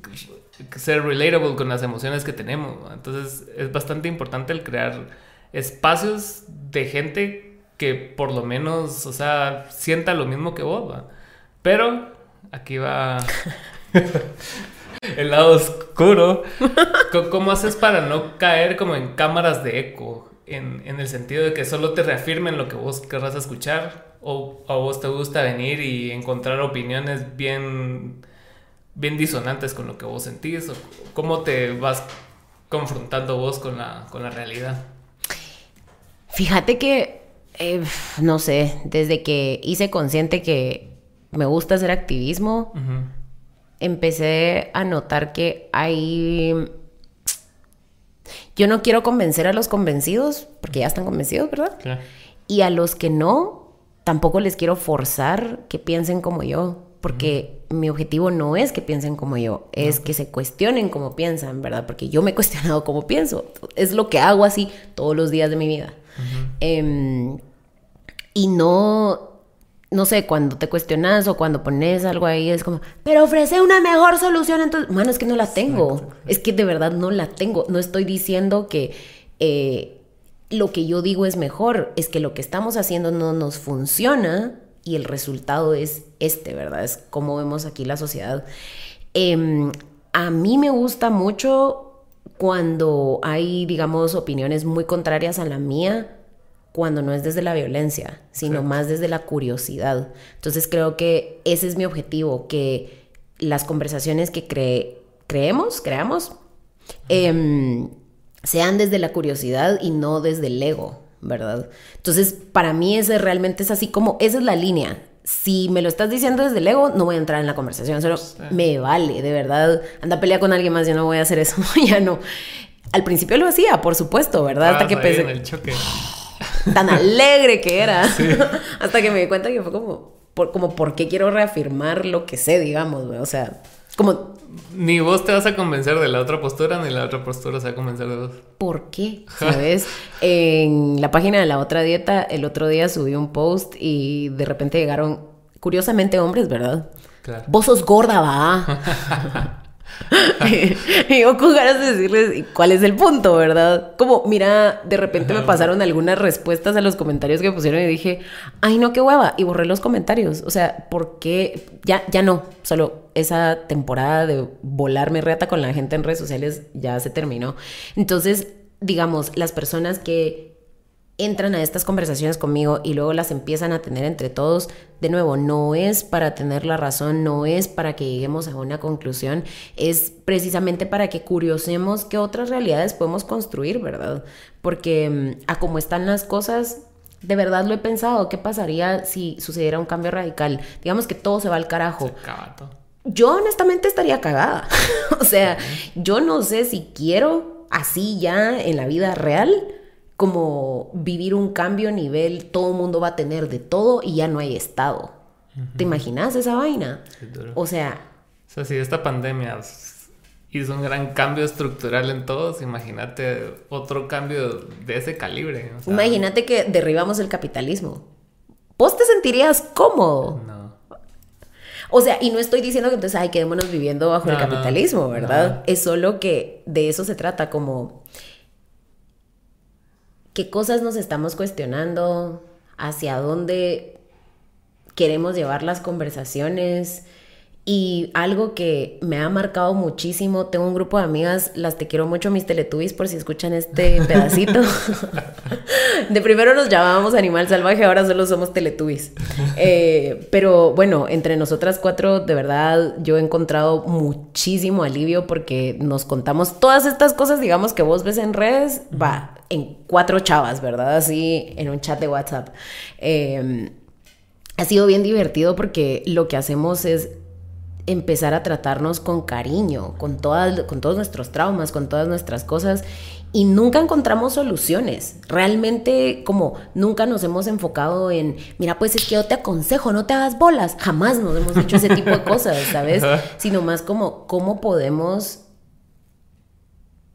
ser relatable con las emociones que tenemos. Entonces es bastante importante el crear espacios de gente que por lo menos, o sea, sienta lo mismo que vos, ¿va? Pero aquí va [LAUGHS] el lado oscuro. ¿Cómo haces para no caer como en cámaras de eco? En, el sentido de que solo te reafirmen lo que vos querrás escuchar o a vos te gusta venir y encontrar opiniones bien, bien disonantes con lo que vos sentís o cómo te vas confrontando vos con la, con la realidad. Fíjate que, eh, no sé, desde que hice consciente que me gusta hacer activismo, empecé a notar que hay... Yo no quiero convencer a los convencidos, porque ya están convencidos, ¿verdad? Y a los que no, tampoco les quiero forzar que piensen como yo, porque mi objetivo no es que piensen como yo, es que se cuestionen como piensan, ¿verdad? Porque yo me he cuestionado como pienso, es lo que hago así todos los días de mi vida. Em, y no, no sé, cuando te cuestionas o cuando pones algo ahí, es como, pero ofrece una mejor solución. Entonces, mano, es que no la tengo. Es que de verdad no la tengo. No estoy diciendo que eh, lo que yo digo es mejor. Es que lo que estamos haciendo no nos funciona y el resultado es este, ¿verdad? Es como vemos aquí la sociedad. Em, a mí me gusta mucho cuando hay, digamos, opiniones muy contrarias a la mía cuando no es desde la violencia, sino más desde la curiosidad. Entonces creo que ese es mi objetivo, que las conversaciones que creemos, creamos, em, sean desde la curiosidad y no desde el ego, ¿verdad? Entonces, para mí ese realmente es así como, esa es la línea. Si me lo estás diciendo desde el ego, no voy a entrar en la conversación, solo me vale, de verdad. Anda a pelear con alguien más, yo no voy a hacer eso, [LAUGHS] ya no. Al principio lo hacía, por supuesto, ¿verdad? Hasta que pensé... el choque tan alegre que era. [LAUGHS] [LAUGHS] Hasta que me di cuenta que fue como, por, como, ¿por qué quiero reafirmar lo que sé, digamos, O sea, como... Ni vos te vas a convencer de la otra postura, ni la otra postura se va a convencer de vos. ¿Por qué? ¿Sabes? [LAUGHS] en la página de la otra dieta, el otro día subí un post y de repente llegaron, curiosamente, hombres, ¿verdad? Claro. Vos sos gorda, va. [LAUGHS] y yo con ganas de decirles cuál es el punto, ¿verdad? Como, mira, de repente me pasaron algunas respuestas a los comentarios que pusieron y dije, ay, no, qué hueva. Y borré los comentarios. O sea, ¿por qué? Ya, ya no. Solo esa temporada de volarme reata con la gente en redes sociales ya se terminó. Entonces, digamos, las personas que entran a estas conversaciones conmigo y luego las empiezan a tener entre todos, de nuevo, no es para tener la razón, no es para que lleguemos a una conclusión, es precisamente para que curiosemos qué otras realidades podemos construir, ¿verdad? Porque mm, a cómo están las cosas, de verdad lo he pensado, ¿qué pasaría si sucediera un cambio radical? Digamos que todo se va al carajo. Yo honestamente estaría cagada. [LAUGHS] o sea, yo no sé si quiero así ya en la vida real como vivir un cambio a nivel, todo el mundo va a tener de todo y ya no hay Estado. ¿Te imaginas esa vaina? O sea... O sea, si esta pandemia hizo un gran cambio estructural en todos, imagínate otro cambio de ese calibre. imagínate que derribamos el capitalismo. ¿Vos te sentirías cómodo? No. O sea, y no estoy diciendo que entonces, ay, quedémonos viviendo bajo el capitalismo, ¿verdad? Es solo que de eso se trata, como qué cosas nos estamos cuestionando, hacia dónde queremos llevar las conversaciones, y algo que me ha marcado muchísimo, tengo un grupo de amigas, las te quiero mucho, mis teletubbies, por si escuchan este [LAUGHS] pedacito. de primero nos llamábamos Animal Salvaje, ahora solo somos teletubbies. Eh, pero bueno, entre nosotras cuatro, de verdad, yo he encontrado muchísimo alivio porque nos contamos todas estas cosas, digamos, que vos ves en redes, va, en cuatro chavas, ¿verdad? Así, en un chat de WhatsApp. Eh, ha sido bien divertido porque lo que hacemos es empezar a tratarnos con cariño, con, todas, con todos nuestros traumas, con todas nuestras cosas. Y nunca encontramos soluciones. Realmente como nunca nos hemos enfocado en, mira, pues es que yo te aconsejo, no te hagas bolas. Jamás nos hemos dicho ese tipo de cosas, ¿sabes? Sino más como cómo podemos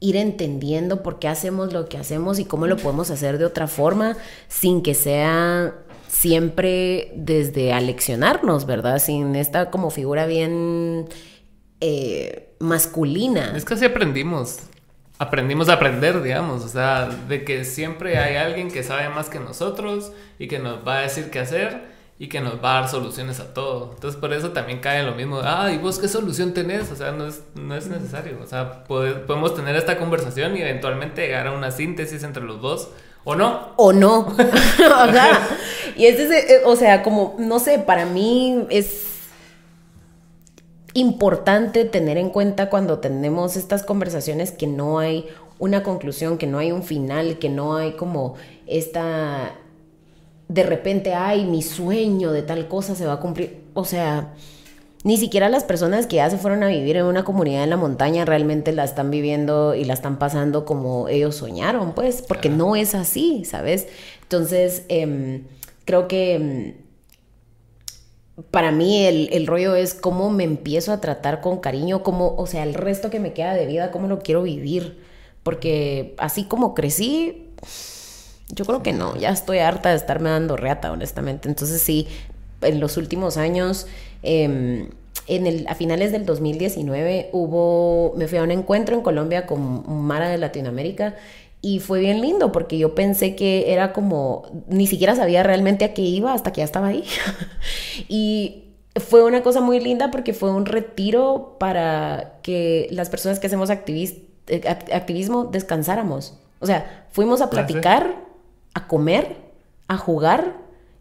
ir entendiendo por qué hacemos lo que hacemos y cómo lo podemos hacer de otra forma sin que sea siempre desde aleccionarnos, ¿verdad? Sin esta como figura bien eh, masculina. Es que así aprendimos. Aprendimos a aprender, digamos, o sea, de que siempre hay alguien que sabe más que nosotros y que nos va a decir qué hacer y que nos va a dar soluciones a todo. Entonces por eso también cae en lo mismo, ah, ¿y vos qué solución tenés? O sea, no es, no es necesario. O sea, podemos tener esta conversación y eventualmente llegar a una síntesis entre los dos ¿O no? O no. [LAUGHS] Y ese es, eh, o sea, como, no sé, para mí es importante tener en cuenta cuando tenemos estas conversaciones que no hay una conclusión, que no hay un final, que no hay como esta... De repente, ay, mi sueño de tal cosa se va a cumplir. O sea, ni siquiera las personas que ya se fueron a vivir en una comunidad en la montaña realmente la están viviendo y la están pasando como ellos soñaron, pues, porque no es así, ¿sabes? Entonces, em, creo que em, para mí el, el, rollo es cómo me empiezo a tratar con cariño, cómo, o sea, el resto que me queda de vida, cómo lo quiero vivir. Porque así como crecí, yo creo que no, ya estoy harta de estarme dando reata, honestamente. Entonces sí, en los últimos años Em, en el, a finales del 2019 hubo, me fui a un encuentro en Colombia con Mara de Latinoamérica y fue bien lindo porque yo pensé que era como, ni siquiera sabía realmente a qué iba hasta que ya estaba ahí. [LAUGHS] y fue una cosa muy linda porque fue un retiro para que las personas que hacemos eh, activismo descansáramos. O sea, fuimos a platicar, a comer, a jugar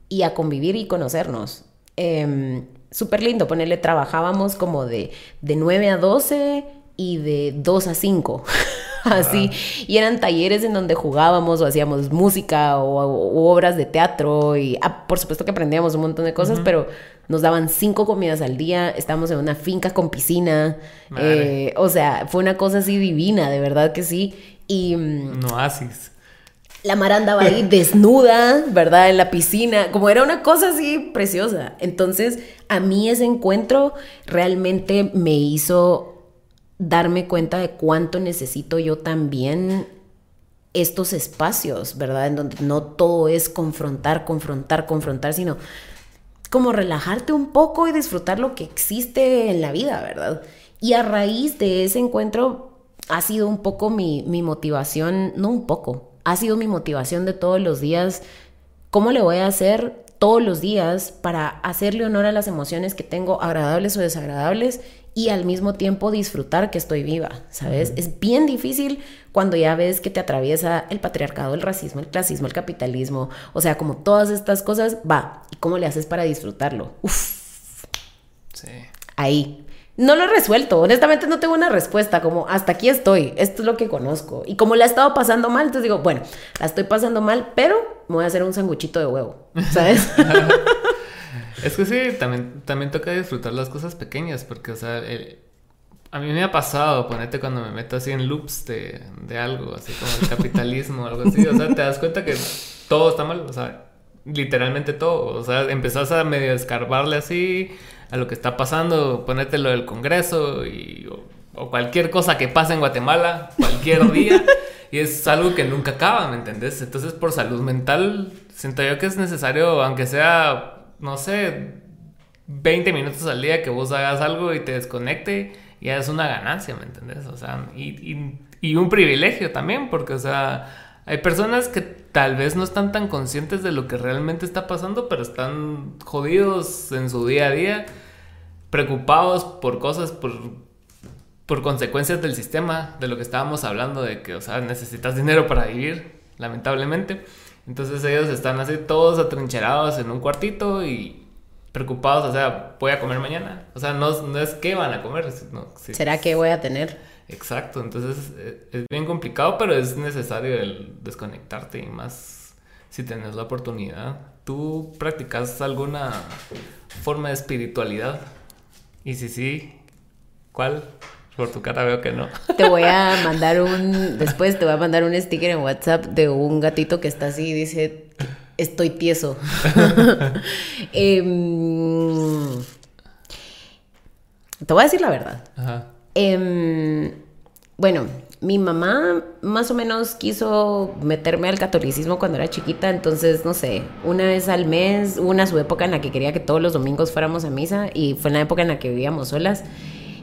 y a convivir y conocernos. Eh, súper lindo, ponerle, trabajábamos como de, de 9 a 12 y de 2 a 5. [LAUGHS] Así, y eran talleres en donde jugábamos o hacíamos música o, obras de teatro y ah, por supuesto que aprendíamos un montón de cosas, pero nos daban cinco comidas al día, estábamos en una finca con piscina, eh, o sea, fue una cosa así divina, de verdad que sí. Y... Mm, no haces la Mara andaba ahí [LAUGHS] desnuda, ¿verdad? En la piscina, como era una cosa así preciosa. Entonces, a mí ese encuentro realmente me hizo darme cuenta de cuánto necesito yo también estos espacios, ¿verdad? En donde no todo es confrontar, confrontar, confrontar, sino como relajarte un poco y disfrutar lo que existe en la vida, ¿verdad? Y a raíz de ese encuentro ha sido un poco mi, mi motivación, no un poco, ha sido mi motivación de todos los días. ¿Cómo le voy a hacer todos los días para hacerle honor a las emociones que tengo, agradables o desagradables, y al mismo tiempo disfrutar que estoy viva, ¿sabes? Es bien difícil cuando ya ves que te atraviesa el patriarcado, el racismo, el clasismo, el capitalismo, o sea, como todas estas cosas, va, ¿y cómo le haces para disfrutarlo? Uf. Sí. Ahí. No lo he resuelto, honestamente no tengo una respuesta, como hasta aquí estoy, esto es lo que conozco. Y como la he estado pasando mal, entonces digo, bueno, la estoy pasando mal, pero me voy a hacer un sanguchito de huevo, ¿sabes? [LAUGHS] es que sí, también, también toca disfrutar las cosas pequeñas, porque, o sea, a mí me ha pasado, ponete cuando me meto así en loops de, de algo, así como el capitalismo o algo así. O sea, te das cuenta que todo está mal, o sea, literalmente todo. O sea, empezás a medio escarbarle así a lo que está pasando, ponete lo del Congreso y, o, cualquier cosa que pase en Guatemala, cualquier [LAUGHS] día. y es algo que nunca acaba, ¿me entendés? Entonces, por salud mental, siento yo que es necesario, aunque sea, no sé, 20 minutos al día que vos hagas algo y te desconecte, ya es una ganancia, ¿me entendés? O sea, y, y, y un privilegio también, porque, o sea, hay personas que tal vez no están tan conscientes de lo que realmente está pasando, pero están jodidos en su día a día, preocupados por cosas, por, por consecuencias del sistema, de lo que estábamos hablando, de que, o sea, necesitas dinero para vivir, lamentablemente. Entonces ellos están así todos atrincherados en un cuartito y preocupados, o sea, voy a comer mañana. O sea, no, no es qué van a comer. No, ¿Será que voy a tener? Exacto, entonces eh, es bien complicado, pero es necesario el desconectarte y más si tienes la oportunidad. ¿Tú practicas alguna forma de espiritualidad? Y si sí, ¿cuál? Por tu cara veo que no. Te voy a mandar un, después te voy a mandar un sticker en WhatsApp de un gatito que está así y dice, estoy tieso. [LAUGHS] Em, te voy a decir la verdad. Ajá. Em, bueno, mi mamá más o menos quiso meterme al catolicismo cuando era chiquita, entonces, no sé, una vez al mes, una su época en la que quería que todos los domingos fuéramos a misa y fue en la época en la que vivíamos solas.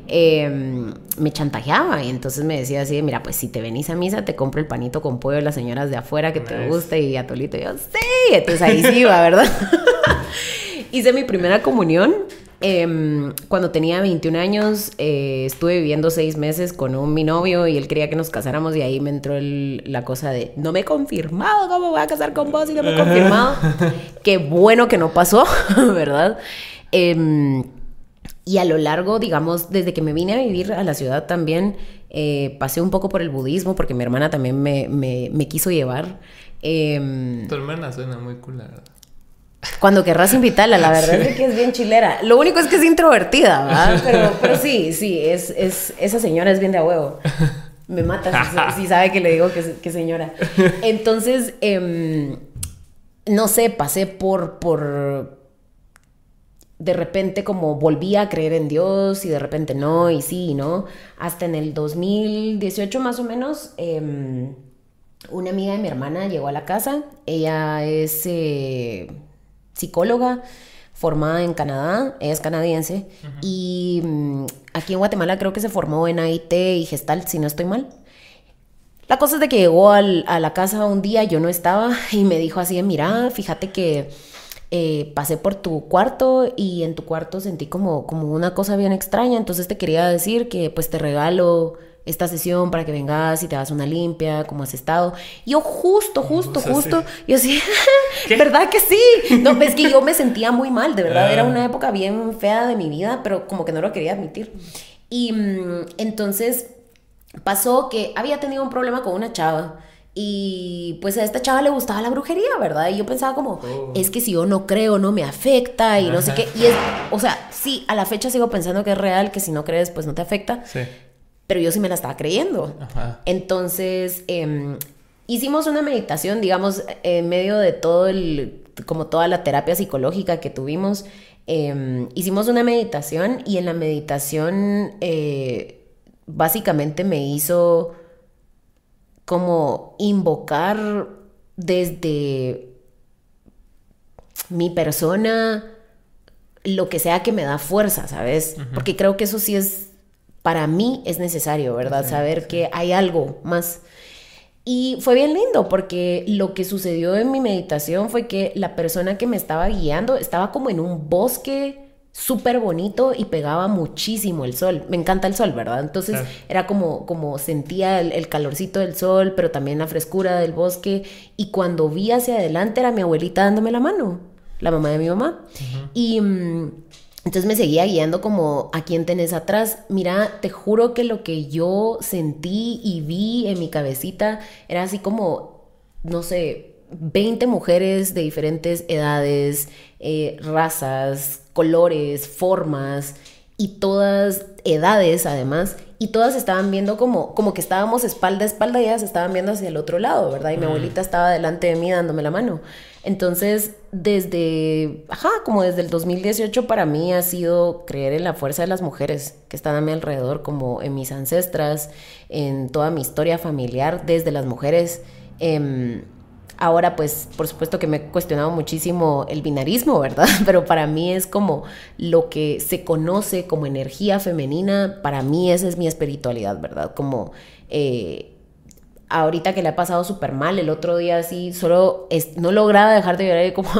Em, me chantajeaba y entonces me decía así, mira, pues si te venís a misa te compro el panito con pollo de las señoras de afuera que te gusta y atolito. Y yo, sí, entonces ahí sí iba, ¿verdad? [LAUGHS] Hice mi primera comunión Em, cuando tenía 21 años eh, estuve viviendo seis meses con un mi novio y él quería que nos casáramos y ahí me entró la cosa de no me he confirmado cómo voy a casar con vos y no me he confirmado. [LAUGHS] Qué bueno que no pasó, [LAUGHS] ¿verdad? Em, y a lo largo, digamos, desde que me vine a vivir a la ciudad también, eh, pasé un poco por el budismo porque mi hermana también me, me, quiso llevar. Em, tu hermana suena muy cool, cuando querrás invitarla, la verdad es que es bien chilera. Lo único es que es introvertida, ¿verdad? [LAUGHS] Pero, sí, sí, es, es, esa señora es bien de a huevo. Me mata si, sabe que le digo que, señora. Entonces, em, no sé, pasé por, por... De repente como volví a creer en Dios y de repente no, y sí, ¿no? Hasta en el 2018 más o menos, em, una amiga de mi hermana llegó a la casa. Ella es... Eh, psicóloga formada en Canadá, es canadiense, y mm, aquí en Guatemala creo que se formó en AIT y Gestalt, si no estoy mal. La cosa es de que llegó a la casa un día, yo no estaba, [LAUGHS] y me dijo así, mira, fíjate que eh, pasé por tu cuarto y en tu cuarto sentí como, como una cosa bien extraña, entonces te quería decir que pues te regalo esta sesión para que vengas y te hagas una limpia, ¿cómo has estado? Yo justo, justo, justo, yo así, [LAUGHS] ¿verdad que sí? No, es que yo me sentía muy mal, de verdad, era ah. una época bien fea de mi vida, pero como que no lo quería admitir. Y mm, entonces pasó que había tenido un problema con una chava. Y pues a esta chava le gustaba la brujería, ¿verdad? Y yo pensaba como, oh. es que si yo no creo, no me afecta y no sé qué. Y es, o sea, sí, a la fecha sigo pensando que es real, que si no crees, pues no te afecta. Sí pero yo sí me la estaba creyendo. Entonces, em, hicimos una meditación, digamos, en medio de todo el, como toda la terapia psicológica que tuvimos, em, hicimos una meditación y en la meditación eh, básicamente me hizo como invocar desde mi persona lo que sea que me da fuerza, ¿sabes? Porque creo que eso sí es para mí es necesario, ¿verdad? Saber que hay algo más. Y fue bien lindo porque lo que sucedió en mi meditación fue que la persona que me estaba guiando estaba como en un bosque súper bonito y pegaba muchísimo el sol. Me encanta el sol, ¿verdad? Entonces era como, como sentía el, calorcito del sol, pero también la frescura del bosque. Y cuando vi hacia adelante era mi abuelita dándome la mano, la mamá de mi mamá. Y... Mm, entonces me seguía guiando como a quién tenés atrás. Mira, te juro que lo que yo sentí y vi en mi cabecita era así como, no sé, 20 mujeres de diferentes edades, eh, razas, colores, formas. y todas edades además, y todas estaban viendo como, como que estábamos espalda a espalda y ellas estaban viendo hacia el otro lado, ¿verdad? Y mi abuelita estaba delante de mí dándome la mano. Entonces, desde, ajá, como desde el 2018 para mí ha sido creer en la fuerza de las mujeres que están a mi alrededor, como en mis ancestras, en toda mi historia familiar, desde las mujeres. Em, ahora, pues, por supuesto que me he cuestionado muchísimo el binarismo, ¿verdad? [LAUGHS] Pero para mí es como lo que se conoce como energía femenina, para mí esa es mi espiritualidad, ¿verdad? Como... Eh, ahorita que le ha pasado súper mal, el otro día así, solo no lograba dejar de llorar y como,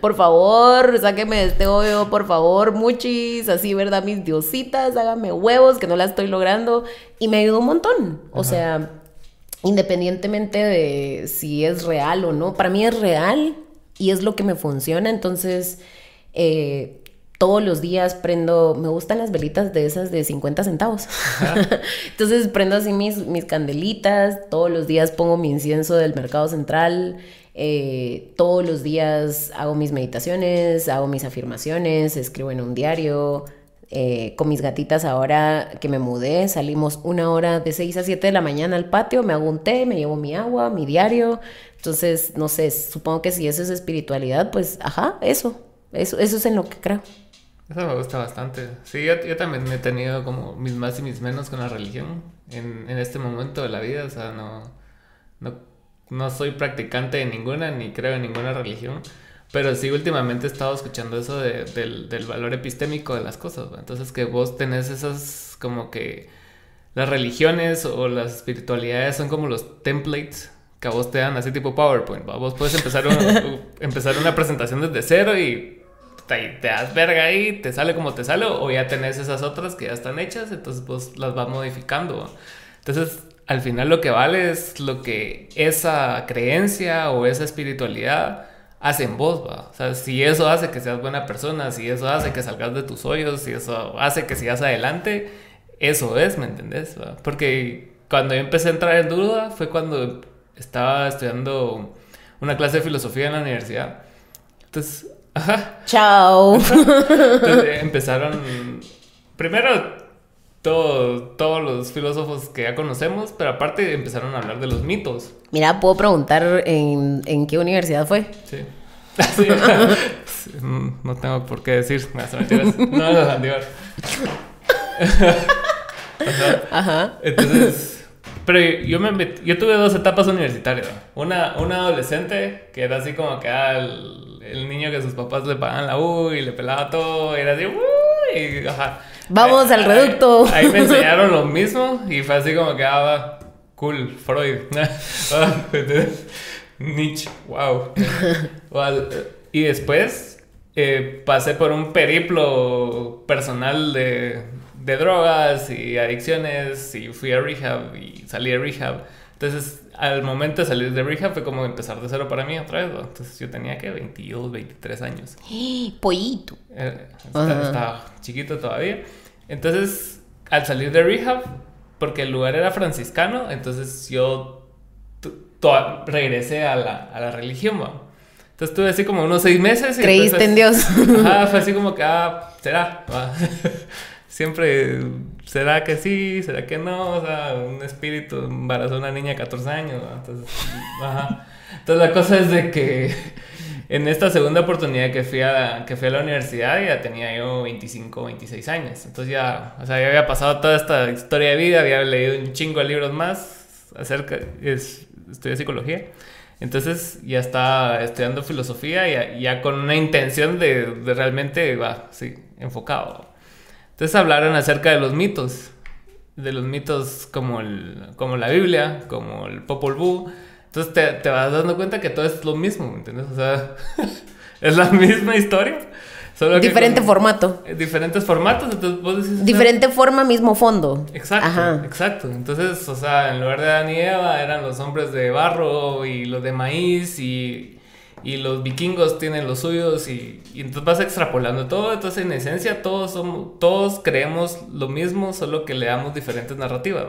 por favor, sáqueme de este hoyo, por favor, muchis, así, ¿verdad? Mis diositas, hágame huevos, que no la estoy logrando. Y me ayudó un montón. O sea, independientemente de si es real o no, para mí es real y es lo que me funciona, entonces... Eh, todos los días prendo, me gustan las velitas de esas de 50 centavos. [LAUGHS] Entonces prendo así mis, mis candelitas, todos los días pongo mi incienso del mercado central, eh, todos los días hago mis meditaciones, hago mis afirmaciones, escribo en un diario. Eh, con mis gatitas ahora que me mudé, salimos una hora de 6 a 7 de la mañana al patio, me hago un té, me llevo mi agua, mi diario. Entonces, no sé, supongo que si eso es espiritualidad, pues, ajá, eso, eso, eso es en lo que creo. Eso me gusta bastante. Sí, yo, también he tenido como mis más y mis menos con la religión en, en este momento de la vida. O sea, no, no, no, soy practicante de ninguna ni creo en ninguna religión. Pero sí, últimamente he estado escuchando eso de, del, del, valor epistémico de las cosas. Entonces, que vos tenés esas como que las religiones o las espiritualidades son como los templates que a vos te dan así tipo PowerPoint. Vos puedes empezar, [LAUGHS] empezar una presentación desde cero y te, te, das verga ahí, te sale como te sale, o ya tenés esas otras que ya están hechas, entonces vos las vas modificando. Entonces, al final lo que vale es lo que esa creencia o esa espiritualidad hace en vos, ¿va? O sea, si eso hace que seas buena persona, si eso hace que salgas de tus hoyos, si eso hace que sigas adelante, eso es, ¿me entendés? Porque cuando yo empecé a entrar en duda fue cuando estaba estudiando una clase de filosofía en la universidad. Entonces, [LAUGHS] Ajá. Chao. Entonces [LAUGHS] empezaron. Primero, todos los filósofos que ya conocemos, pero aparte empezaron a hablar de los mitos. Mira, puedo preguntar en, en qué universidad fue. Sí. [LAUGHS] no tengo por qué decir. No, no, no, no, [LAUGHS] Ajá. Ajá. Entonces pero yo me metí, yo tuve dos etapas universitarias. Una, una adolescente, que era así como que ah, el, niño que sus papás le pagaban la U y le pelaba todo, y era así, y, ajá. Vamos al reducto. Ahí, me [LAUGHS] enseñaron lo mismo y fue así como que, ah, cool, Freud. [LAUGHS] Ah, Nietzsche, wow. [LAUGHS] y después eh, pasé por un periplo personal de de drogas y adicciones y fui a rehab y salí de rehab. Entonces, al momento de salir de rehab fue como empezar de cero para mí otra vez. Entonces, yo tenía que 22, 23 años. [GASPS] Pollito. Eh, estaba, chiquito todavía. Entonces, al salir de rehab, porque el lugar era franciscano, entonces yo regresé a la, a la religión, Entonces estuve así como unos seis meses. Y Creíste en Dios. [LAUGHS] Ajá, fue así como que, ah, será [LAUGHS] siempre, ¿será que sí? ¿Será que no? O sea, un espíritu embarazó a una niña de 14 años. Entonces, ajá. Entonces la cosa es de que [LAUGHS] en esta segunda oportunidad que fui, a, que fui a la universidad ya tenía yo 25, 26 años. Entonces ya, o sea, ya había pasado toda esta historia de vida, había leído un chingo de libros más acerca, es, estudié psicología. Entonces ya estaba estudiando filosofía ya, ya con una intención de, de realmente, va, sí, enfocado. Entonces hablaron acerca de los mitos, de los mitos como, el, como la Biblia, como el Popol Vuh. Entonces te, te vas dando cuenta que todo es lo mismo, ¿entiendes? O sea, [LAUGHS] es la misma historia. Solo Diferente formato. Diferentes formatos, entonces vos decís... Diferente forma, mismo fondo. Exacto, exacto. Entonces, o sea, en lugar de Adán y Eva eran los hombres de barro y los de maíz y y los vikingos tienen los suyos y, entonces vas extrapolando todo, entonces en esencia todos somos, todos creemos lo mismo, solo que le damos diferentes narrativas,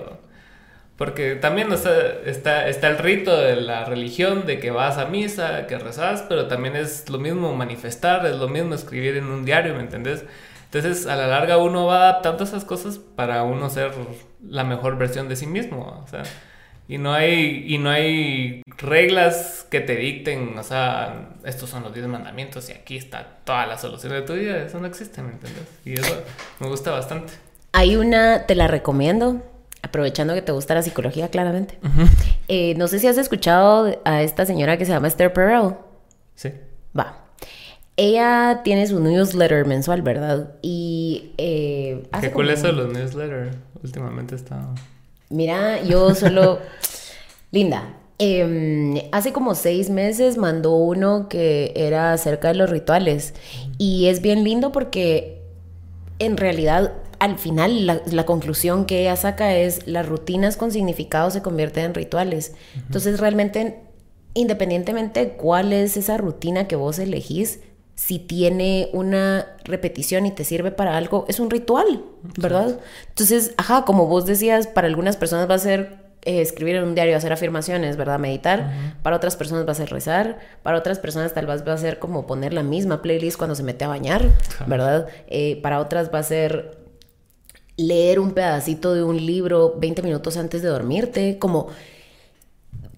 Porque también está, está, el rito de la religión, de que vas a misa, que rezas, pero también es lo mismo manifestar, es lo mismo escribir en un diario, ¿me entendés? Entonces, a la larga uno va adaptando esas cosas para uno ser la mejor versión de sí mismo, o sea, y no hay y no hay reglas que te dicten, o sea, estos son los 10 mandamientos y aquí está toda la solución de tu vida, eso no existe, ¿me entiendes? Y eso me gusta bastante. Hay una, te la recomiendo, aprovechando que te gusta la psicología, claramente. Eh, no sé si has escuchado a esta señora que se llama Esther Perel. Sí. Va. Ella tiene su newsletter mensual, ¿verdad? Y... Eh, ¿Qué cool eso los newsletters? Últimamente está... Mira, yo solo... [LAUGHS] Linda. Em, hace como seis meses mandó uno que era acerca de los rituales. Y es bien lindo porque en realidad al final la, conclusión que ella saca es las rutinas con significado se convierten en rituales. Entonces realmente, independientemente de cuál es esa rutina que vos elegís, si tiene una repetición y te sirve para algo, es un ritual, ¿verdad? Entonces, ajá, como vos decías, para algunas personas va a ser eh, escribir en un diario, hacer afirmaciones, ¿verdad? Meditar. Para otras personas va a ser rezar. Para otras personas tal vez va a ser como poner la misma playlist cuando se mete a bañar, ¿verdad? Eh, para otras va a ser leer un pedacito de un libro 20 minutos antes de dormirte, como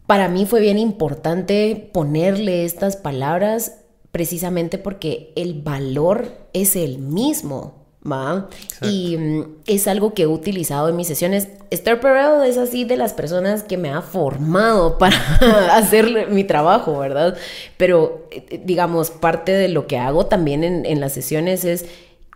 para mí fue bien importante ponerle estas palabras precisamente porque el valor es el mismo. ¿Va? Y mm, es algo que he utilizado en mis sesiones. Esther Perel es así de las personas que me ha formado [LAUGHS] para hacer mi trabajo, ¿verdad? Pero, eh, digamos, parte de lo que hago también en, en las sesiones es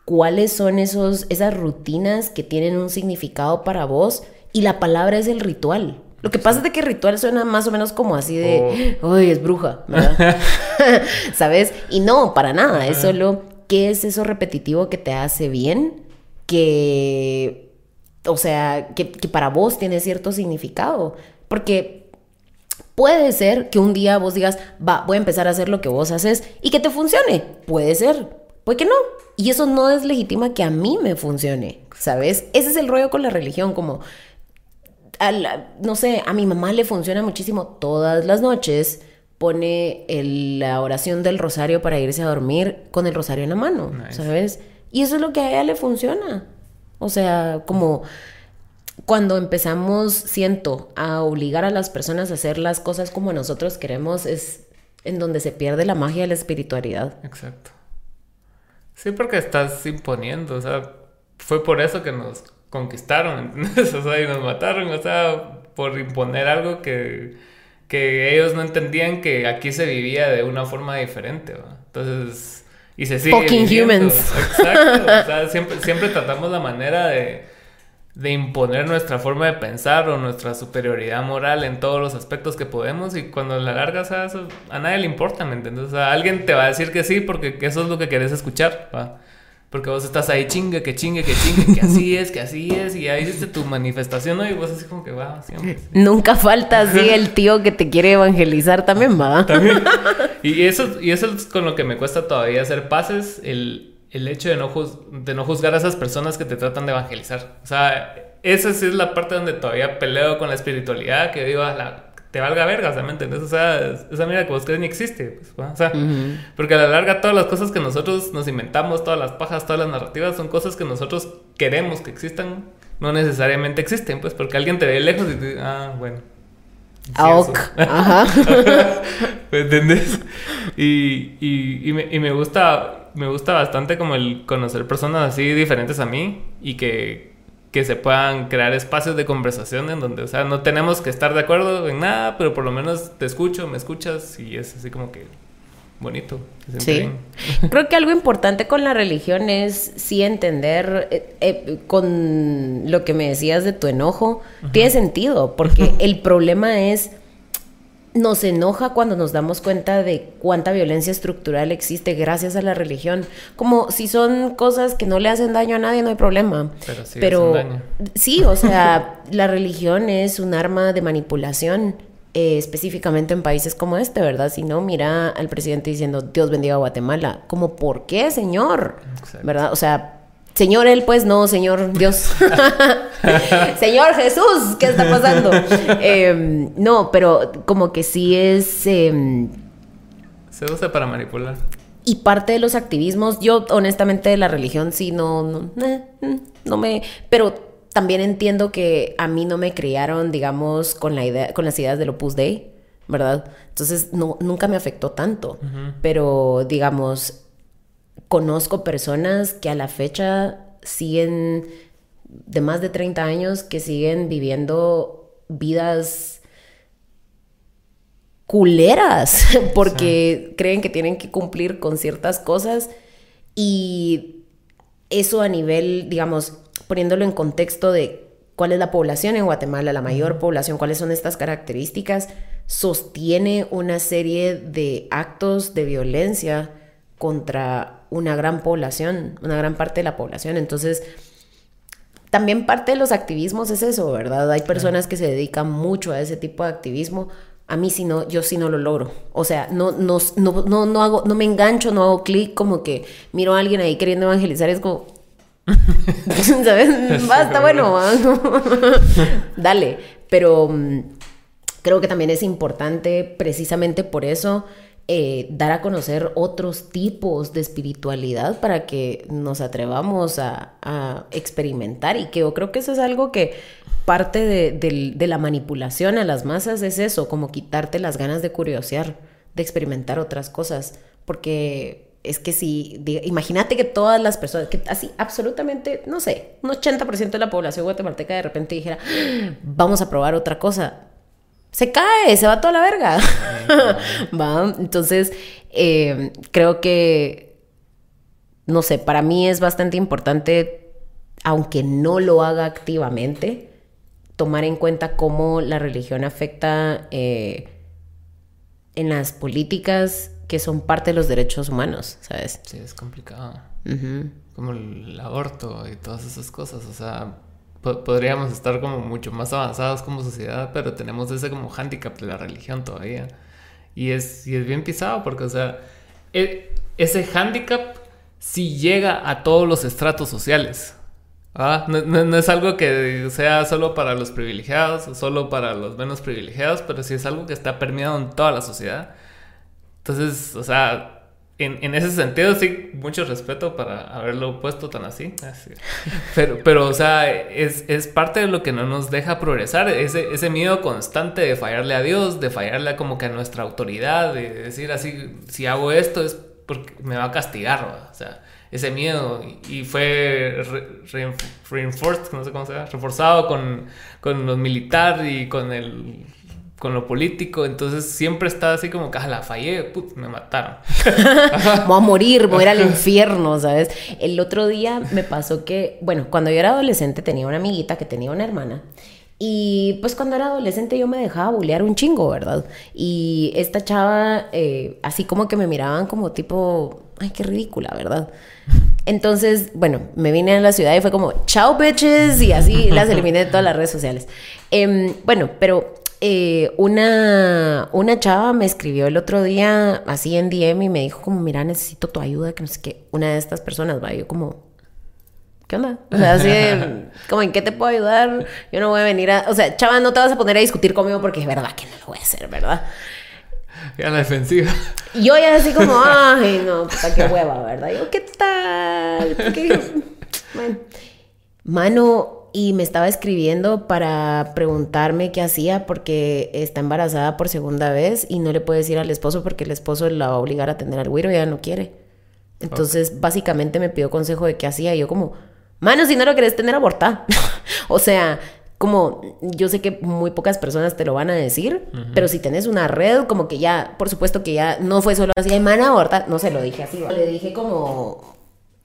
cuáles son esos, esas rutinas que tienen un significado para vos y la palabra es el ritual. Lo que pasa es de que ritual suena más o menos como así de, oh. ¡ay, es bruja! ¿verdad? [LAUGHS] [LAUGHS] ¿Sabes? Y no, para nada, es solo qué es eso repetitivo que te hace bien, que, o sea, que, para vos tiene cierto significado. Porque puede ser que un día vos digas, va, voy a empezar a hacer lo que vos haces y que te funcione. Puede ser, puede que no. Y eso no es legítima que a mí me funcione, ¿sabes? Ese es el rollo con la religión, como, no sé, a mi mamá le funciona muchísimo todas las noches, pone la oración del rosario para irse a dormir con el rosario en la mano, ¿sabes? Y eso es lo que a ella le funciona. O sea, como cuando empezamos, siento, a obligar a las personas a hacer las cosas como nosotros queremos, es en donde se pierde la magia de la espiritualidad. Exacto. Sí, porque estás imponiendo, o sea, fue por eso que nos conquistaron, ¿entendés? [LAUGHS] O sea, y nos mataron, o sea, por imponer algo que, que ellos no entendían que aquí se vivía de una forma diferente, ¿va? Entonces, y se sigue Fucking humans. Exacto, o sea, [LAUGHS] siempre, siempre tratamos la manera de de imponer nuestra forma de pensar o nuestra superioridad moral en todos los aspectos que podemos y cuando la larga, a nadie le importa, ¿me entiendes? O sea, alguien te va a decir que sí porque eso es lo que querés escuchar, ¿va? Porque vos estás ahí chingue, que chingue, que chingue, que así es, que así es, y ahí hiciste tu manifestación, ¿no? Y vos así como que va, siempre. Nunca falta así el tío que te quiere evangelizar también, va. También. Y eso, y eso es con lo que me cuesta todavía hacer pases, el, el hecho de no, de no juzgar a esas personas que te tratan de evangelizar. O sea, esa sí es la parte donde todavía peleo con la espiritualidad, que digo, la, te valga verga, ¿me entiendes? O sea, esa mira que vos crees ni existe. Pues, o sea, porque a la larga todas las cosas que nosotros nos inventamos, todas las pajas, todas las narrativas, son cosas que nosotros queremos que existan, no necesariamente existen, pues porque alguien te ve lejos y te dice, ah, bueno. Ah, [LAUGHS] Ajá. ¿Me entiendes? Y, y, y, me, y me gusta me gusta bastante como el conocer personas así diferentes a mí y que, que se puedan crear espacios de conversación en donde, o sea, no tenemos que estar de acuerdo en nada, pero por lo menos te escucho, me escuchas y es así como que bonito. Sí. [LAUGHS] Creo que algo importante con la religión es sí entender eh, eh, con lo que me decías de tu enojo, tiene sentido, porque [LAUGHS] el problema es nos enoja cuando nos damos cuenta de cuánta violencia estructural existe gracias a la religión. Como si son cosas que no le hacen daño a nadie, no hay problema. Pero sí, Pero, sí o sea, [LAUGHS] la religión es un arma de manipulación. Eh, específicamente en países como este, ¿verdad? Si no, mira al presidente diciendo Dios bendiga a Guatemala. Como, ¿por qué, señor? ¿Verdad? O sea, Señor él, pues no, Señor Dios. [LAUGHS] [LAUGHS] señor Jesús, ¿qué está pasando? Em, no, pero como que sí es... Em, Se usa para manipular. y parte de los activismos, yo honestamente de la religión sí no, no, eh, mm, no me, pero también entiendo que a mí no me criaron, digamos, con la idea, con las ideas del Opus Dei, ¿verdad? Entonces no, nunca me afectó tanto, pero digamos, conozco personas que a la fecha siguen de más de 30 años que siguen viviendo vidas culeras [LAUGHS] porque creen que tienen que cumplir con ciertas cosas. Y eso a nivel, digamos, poniéndolo en contexto de cuál es la población en Guatemala, la mayor población, cuáles son estas características, sostiene una serie de actos de violencia contra una gran población, una gran parte de la población. Entonces, también parte de los activismos es eso, ¿verdad? Hay personas que se dedican mucho a ese tipo de activismo. A mí sí no, yo sí no lo logro. O sea, no, no, no, no, hago, no me engancho, no hago clic, como que miro a alguien ahí queriendo evangelizar, es como. [LAUGHS] ¿Sabes? [LAUGHS] Basta, bueno, [LAUGHS] dale. Pero mm, creo que también es importante, precisamente por eso, eh, dar a conocer otros tipos de espiritualidad para que nos atrevamos a, experimentar. Y que yo creo que eso es algo que parte de, la manipulación a las masas es eso, como quitarte las ganas de curiosear, de experimentar otras cosas, porque es que si, imagínate que todas las personas, que así absolutamente, no sé, un 80% de la población guatemalteca de repente dijera, ah, vamos a probar otra cosa, se cae, se va toda la verga. [LAUGHS] ¿Va? Entonces, eh, creo que, no sé, para mí es bastante importante, aunque no lo haga activamente, tomar en cuenta cómo la religión afecta eh, en las políticas que son parte de los derechos humanos, ¿sabes? Sí, es complicado. Como el aborto y todas esas cosas, o sea podríamos estar como mucho más avanzados como sociedad, pero tenemos ese como hándicap de la religión todavía. Y es, y es bien pisado porque, o sea, e, ese hándicap sí llega a todos los estratos sociales. ¿ah? No, no, es algo que sea solo para los privilegiados o solo para los menos privilegiados, pero sí es algo que está permeado en toda la sociedad. Entonces, o sea, en, ese sentido, sí, mucho respeto para haberlo puesto tan así. [LAUGHS] Pero, pero, o sea, es, es, parte de lo que no nos deja progresar. Ese, ese miedo constante de fallarle a Dios, de fallarle como que a nuestra autoridad, de decir así, si hago esto es porque me va a castigar, o sea, ese miedo. Y fue reinforced, no sé cómo se llama, reforzado con, con los militares y con el con lo político, entonces siempre está así como que, ah, la fallé, put, me mataron. [LAUGHS] voy a morir, voy a ir al infierno, ¿sabes? El otro día me pasó que, bueno, cuando yo era adolescente tenía una amiguita que tenía una hermana. Y pues cuando era adolescente yo me dejaba bulear un chingo, ¿verdad? Y esta chava, eh, así como que me miraban como tipo, ay, qué ridícula, ¿verdad? Entonces, bueno, me vine a la ciudad y fue como, chao bitches, y así las eliminé de todas las redes sociales. Em, bueno, pero eh, una, una chava me escribió el otro día así en DM y me dijo como, mira, necesito tu ayuda, que no sé qué, una de estas personas, va, yo como, ¿qué onda? O sea, así como, ¿en qué te puedo ayudar? Yo no voy a venir a, o sea, chava, no te vas a poner a discutir conmigo porque es verdad que no lo voy a hacer, ¿verdad? Ya la defensiva. Y yo ya así como, ay, no, puta, qué hueva, ¿verdad? Yo, ¿qué tal? ¿Qué? Bueno, mano, y me estaba escribiendo para preguntarme qué hacía porque está embarazada por segunda vez y no le puede decir al esposo porque el esposo la va a obligar a tener al güiro y ella no quiere. Entonces, básicamente me pidió consejo de qué hacía y yo como, mano, si no lo querés tener, abortá. [LAUGHS] o sea, como yo sé que muy pocas personas te lo van a decir, pero si tenés una red, como que ya, por supuesto que ya no fue solo así, man, aborta, no se lo dije así, le dije como,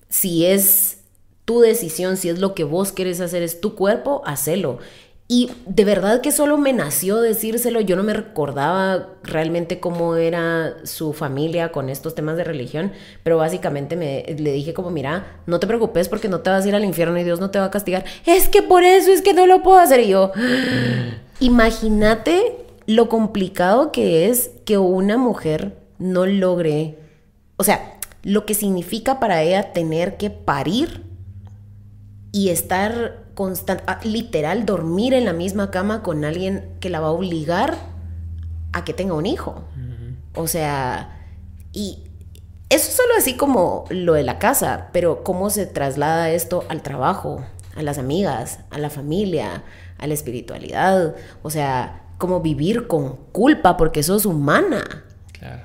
si es tu decisión, si es lo que vos querés hacer, es tu cuerpo, hacelo. Y de verdad que solo me nació decírselo, yo no me recordaba realmente cómo era su familia con estos temas de religión, pero básicamente me, le dije como, mira, no te preocupes porque no te vas a ir al infierno y Dios no te va a castigar. Es que por eso es que no lo puedo hacer. Y yo, [GASPS] imagínate lo complicado que es que una mujer no logre, o sea, lo que significa para ella tener que parir y estar constante, ah, literal, dormir en la misma cama con alguien que la va a obligar a que tenga un hijo. O sea, y eso es solo así como lo de la casa, pero cómo se traslada esto al trabajo, a las amigas, a la familia, a la espiritualidad. O sea, cómo vivir con culpa porque sos humana. Claro.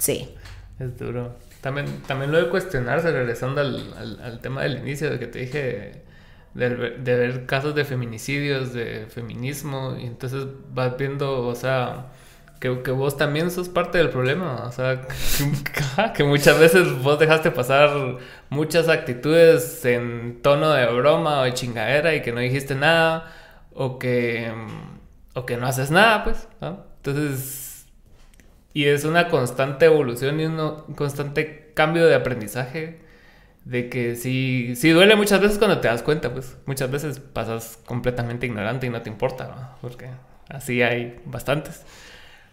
sí. Es duro. También, también lo de cuestionarse, regresando al, al, tema del inicio, de que te dije de, de, ver casos de feminicidios, de feminismo, y entonces vas viendo, o sea, que, que, vos también sos parte del problema. O sea, [LAUGHS] que, muchas veces vos dejaste pasar muchas actitudes en tono de broma o de chingadera y que no dijiste nada, o que, o que no haces nada, pues. Entonces, y es una constante evolución y un constante cambio de aprendizaje. De que sí, sí duele muchas veces cuando te das cuenta, pues muchas veces pasas completamente ignorante y no te importa, porque así hay bastantes.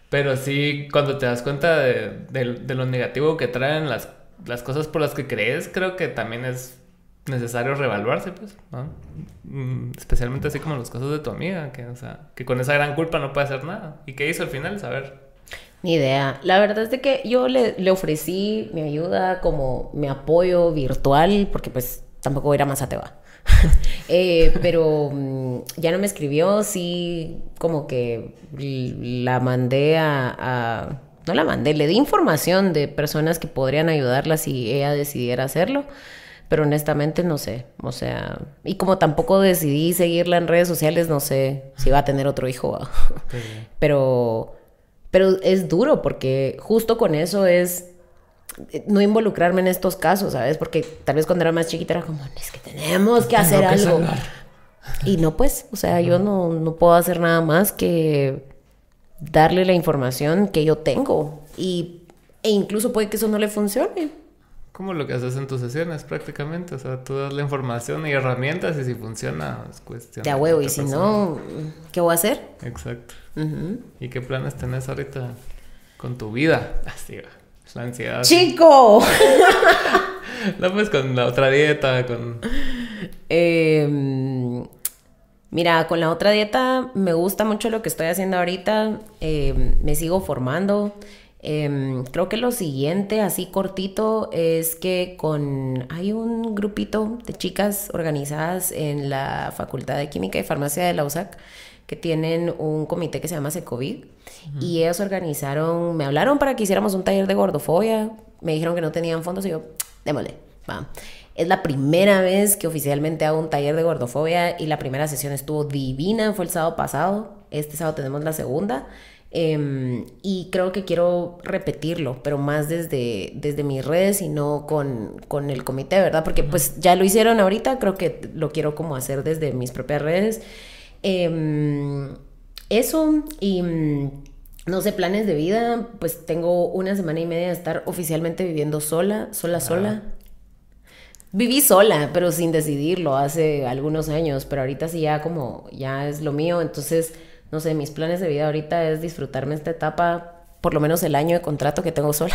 Pero sí, cuando te das cuenta de, lo negativo que traen las, las, cosas por las que crees, creo que también es necesario reevaluarse, pues, ¿no? Mm, especialmente así como los casos de tu amiga, que, o sea, que con esa gran culpa no puede hacer nada. ¿Y qué hizo al final? Saber. Ni idea. La verdad es de que yo le, le ofrecí mi ayuda como mi apoyo virtual, porque pues tampoco era más ateva. [LAUGHS] Eh, pero mm, ya no me escribió, sí, como que la mandé a, No la mandé, le di información de personas que podrían ayudarla si ella decidiera hacerlo. Pero honestamente no sé, o sea, y como tampoco decidí seguirla en redes sociales, no sé si va a tener otro hijo. Pero, pero es duro porque justo con eso es no involucrarme en estos casos, ¿sabes? Porque tal vez cuando era más chiquita era como, es que tenemos que hacer algo. Y no, pues, o sea, yo no, no puedo hacer nada más que darle la información que yo tengo. Y, e incluso puede que eso no le funcione. Como lo que haces en tus sesiones prácticamente, o sea, tú das la información y herramientas y si funciona es cuestión. De a huevo, y si no, ¿qué voy a hacer? Exacto. ¿Y qué planes tenés ahorita con tu vida? [LAUGHS] Así va. La ansiedad. ¡Chico! [LAUGHS] no, pues con la otra dieta, con... Em, mira, con la otra dieta me gusta mucho lo que estoy haciendo ahorita. Em, me sigo formando. Em, creo que lo siguiente, así cortito, es que con hay un grupito de chicas organizadas en la Facultad de Química y Farmacia de la USAC que tienen un comité que se llama Secovid y ellos organizaron, me hablaron para que hiciéramos un taller de gordofobia, me dijeron que no tenían fondos y yo, démosle, va. Es la primera vez que oficialmente hago un taller de gordofobia y la primera sesión estuvo divina, fue el sábado pasado, este sábado tenemos la segunda. Em, y creo que quiero repetirlo, pero más desde, desde mis redes y no con, con el comité, ¿verdad? Porque pues ya lo hicieron ahorita, creo que lo quiero como hacer desde mis propias redes. Em, eso y mm, no sé, planes de vida, pues tengo una semana y media de estar oficialmente viviendo sola, sola, sola. Viví sola, pero sin decidirlo hace algunos años, pero ahorita sí ya como ya es lo mío, entonces, no sé, mis planes de vida ahorita es disfrutarme esta etapa por lo menos el año de contrato que tengo sola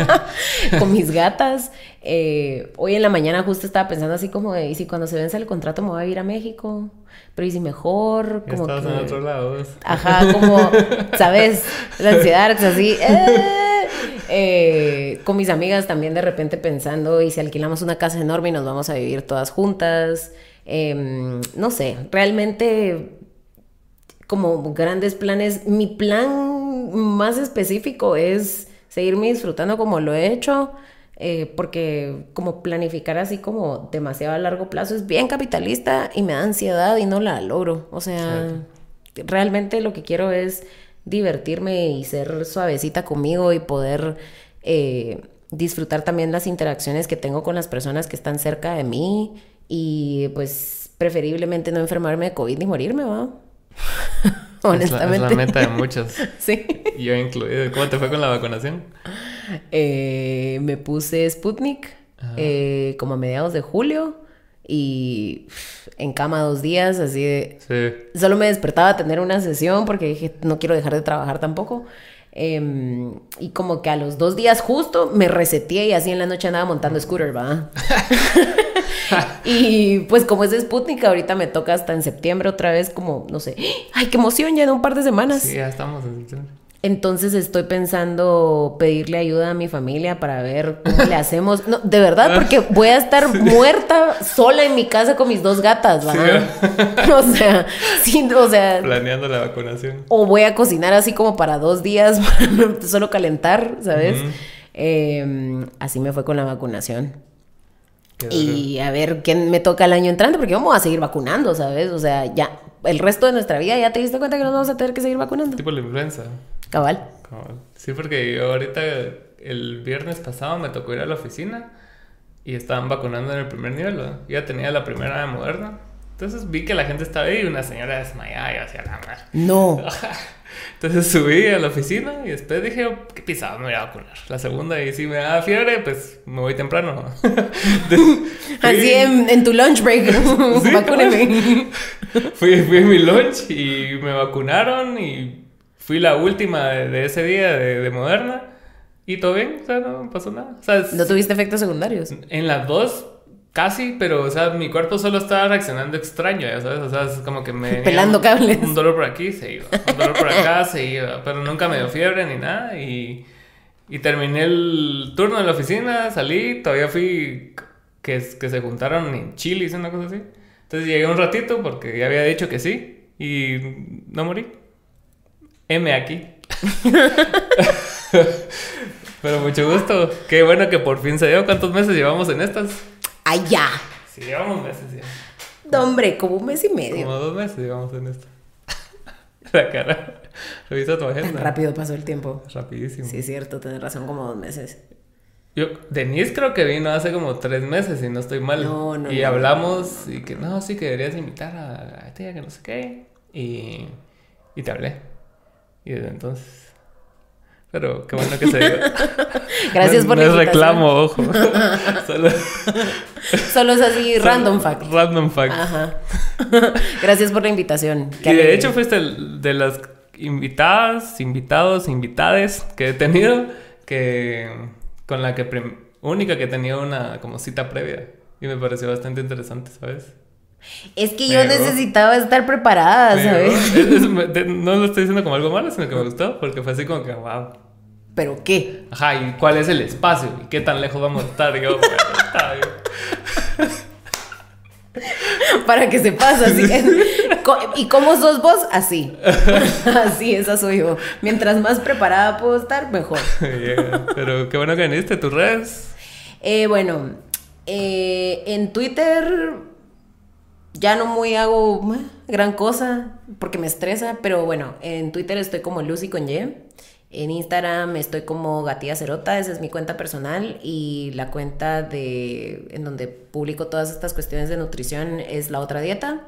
[LAUGHS] con mis gatas. Eh, hoy en la mañana justo estaba pensando así como y si cuando se vence el contrato me voy a ir a México, pero y si mejor, como Estás en otro lado. Ajá, como, ¿sabes? La ansiedad es así. Eh, eh, con mis amigas también de repente pensando, y si alquilamos una casa enorme y nos vamos a vivir todas juntas. Em, no sé, realmente como grandes planes. Mi plan más específico es seguirme disfrutando como lo he hecho, eh, porque como planificar así como demasiado a largo plazo es bien capitalista y me da ansiedad y no la logro. O sea, realmente lo que quiero es divertirme y ser suavecita conmigo y poder eh, disfrutar también las interacciones que tengo con las personas que están cerca de mí y pues preferiblemente no enfermarme de COVID ni morirme, ¿va? Honestamente. [LAUGHS] Es la, meta de muchos. [LAUGHS] sí. Yo incluido. ¿Cómo te fue con la vacunación? Eh, me puse Sputnik eh, como a mediados de julio y en cama dos días, así de... Sí. Solo me despertaba a tener una sesión porque dije, no quiero dejar de trabajar tampoco. Em, y como que a los dos días justo me reseteé y así en la noche andaba montando scooter, ¿va? [LAUGHS] [LAUGHS] y pues como es de Sputnik, ahorita me toca hasta en septiembre otra vez como, no sé, ay, qué emoción, ya en un par de semanas. Sí, ya estamos en septiembre. Entonces estoy pensando pedirle ayuda a mi familia para ver cómo le hacemos. No, de verdad, porque voy a estar muerta sola en mi casa con mis dos gatas, ¿verdad? [LAUGHS] o sea, sí, o sea. Planeando la vacunación. O voy a cocinar así como para dos días, [LAUGHS] para solo calentar, ¿sabes? Em, así me fue con la vacunación. Y a ver quién me toca el año entrante, porque vamos a seguir vacunando, ¿sabes? O sea, ya, el resto de nuestra vida ya te diste cuenta que nos vamos a tener que seguir vacunando. Tipo la influenza. Cabal. Sí, porque yo ahorita el viernes pasado me tocó ir a la oficina y estaban vacunando en el primer nivel, ¿no? Ya tenía la primera de Moderna. Entonces vi que la gente estaba ahí y una señora desmayada y hacía la mar. No. [LAUGHS] Entonces subí a la oficina y después dije, qué pisado, me voy a vacunar. La segunda, y si me da fiebre, pues me voy temprano. [LAUGHS] Así en, tu lunch break, [LAUGHS] ¿Sí? vacúneme. fui, fui en mi lunch y me vacunaron y fui la última de, ese día de, Moderna y todo bien, o sea, no pasó nada. ¿No tuviste efectos secundarios? En las dos, casi, pero, o sea, mi cuerpo solo estaba reaccionando extraño, ya sabes, o sea, es como que me... Pelando cables. Un dolor por aquí, se iba, un dolor por acá, [LAUGHS] se iba, pero nunca me dio fiebre ni nada y... Y terminé el turno en la oficina, salí, todavía fui que, que se juntaron en Chile, una cosa así. Entonces llegué un ratito porque ya había dicho que sí y no morí. M aquí. [LAUGHS] Pero mucho gusto. Qué bueno que por fin se dio. ¿Cuántos meses llevamos en estas? Allá. Sí, llevamos meses ya. No, hombre, como un mes y medio. Como dos meses llevamos en esto. [LAUGHS] La cara. Revisa tu agenda. Rápido pasó el tiempo. Rapidísimo. Sí, es cierto, tienes razón, como dos meses. Yo, Denise creo que vino hace como tres meses y no estoy mal. No, no. Y hablamos y que no, sí que deberías invitar a, a que no sé qué. Y, y te hablé. Y desde entonces. Pero qué bueno que se dio. [LAUGHS] Gracias por no la es reclamo, ojo. [LAUGHS] Solo... [LAUGHS] Solo es así, random fact. Random fact. Ajá. Gracias por la invitación. y de hecho fuiste de las invitadas, invitados, invitades que he tenido, que con la que única que tenía una como cita previa. Y me pareció bastante interesante, ¿sabes? Es que yo necesitaba estar preparada, ¿sabes? no lo estoy diciendo como algo malo, sino que me gustó, porque fue así como que, wow. ¿Pero qué? Ajá, ¿y cuál es el espacio? ¿Y qué tan lejos vamos a estar? Yo, bueno, está bien. [LAUGHS] Para que se pase así. ¿Y cómo sos vos? Así. [LAUGHS] Así, esa soy yo. Mientras más preparada puedo estar, mejor. [LAUGHS] Pero qué bueno que viniste, tus redes. Eh, bueno, eh, en Twitter ya no muy hago gran cosa porque me estresa, pero bueno, en Twitter estoy como Lucy con Y. En Instagram estoy como Gatía Cerota, esa es mi cuenta personal y la cuenta de en donde publico todas estas cuestiones de nutrición es la otra dieta.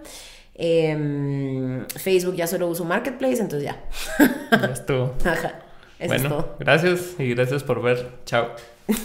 Em, Facebook ya solo uso Marketplace, entonces ya. Ya estuvo. [LAUGHS] Ajá. bueno, gracias y gracias por ver. Chao. [LAUGHS]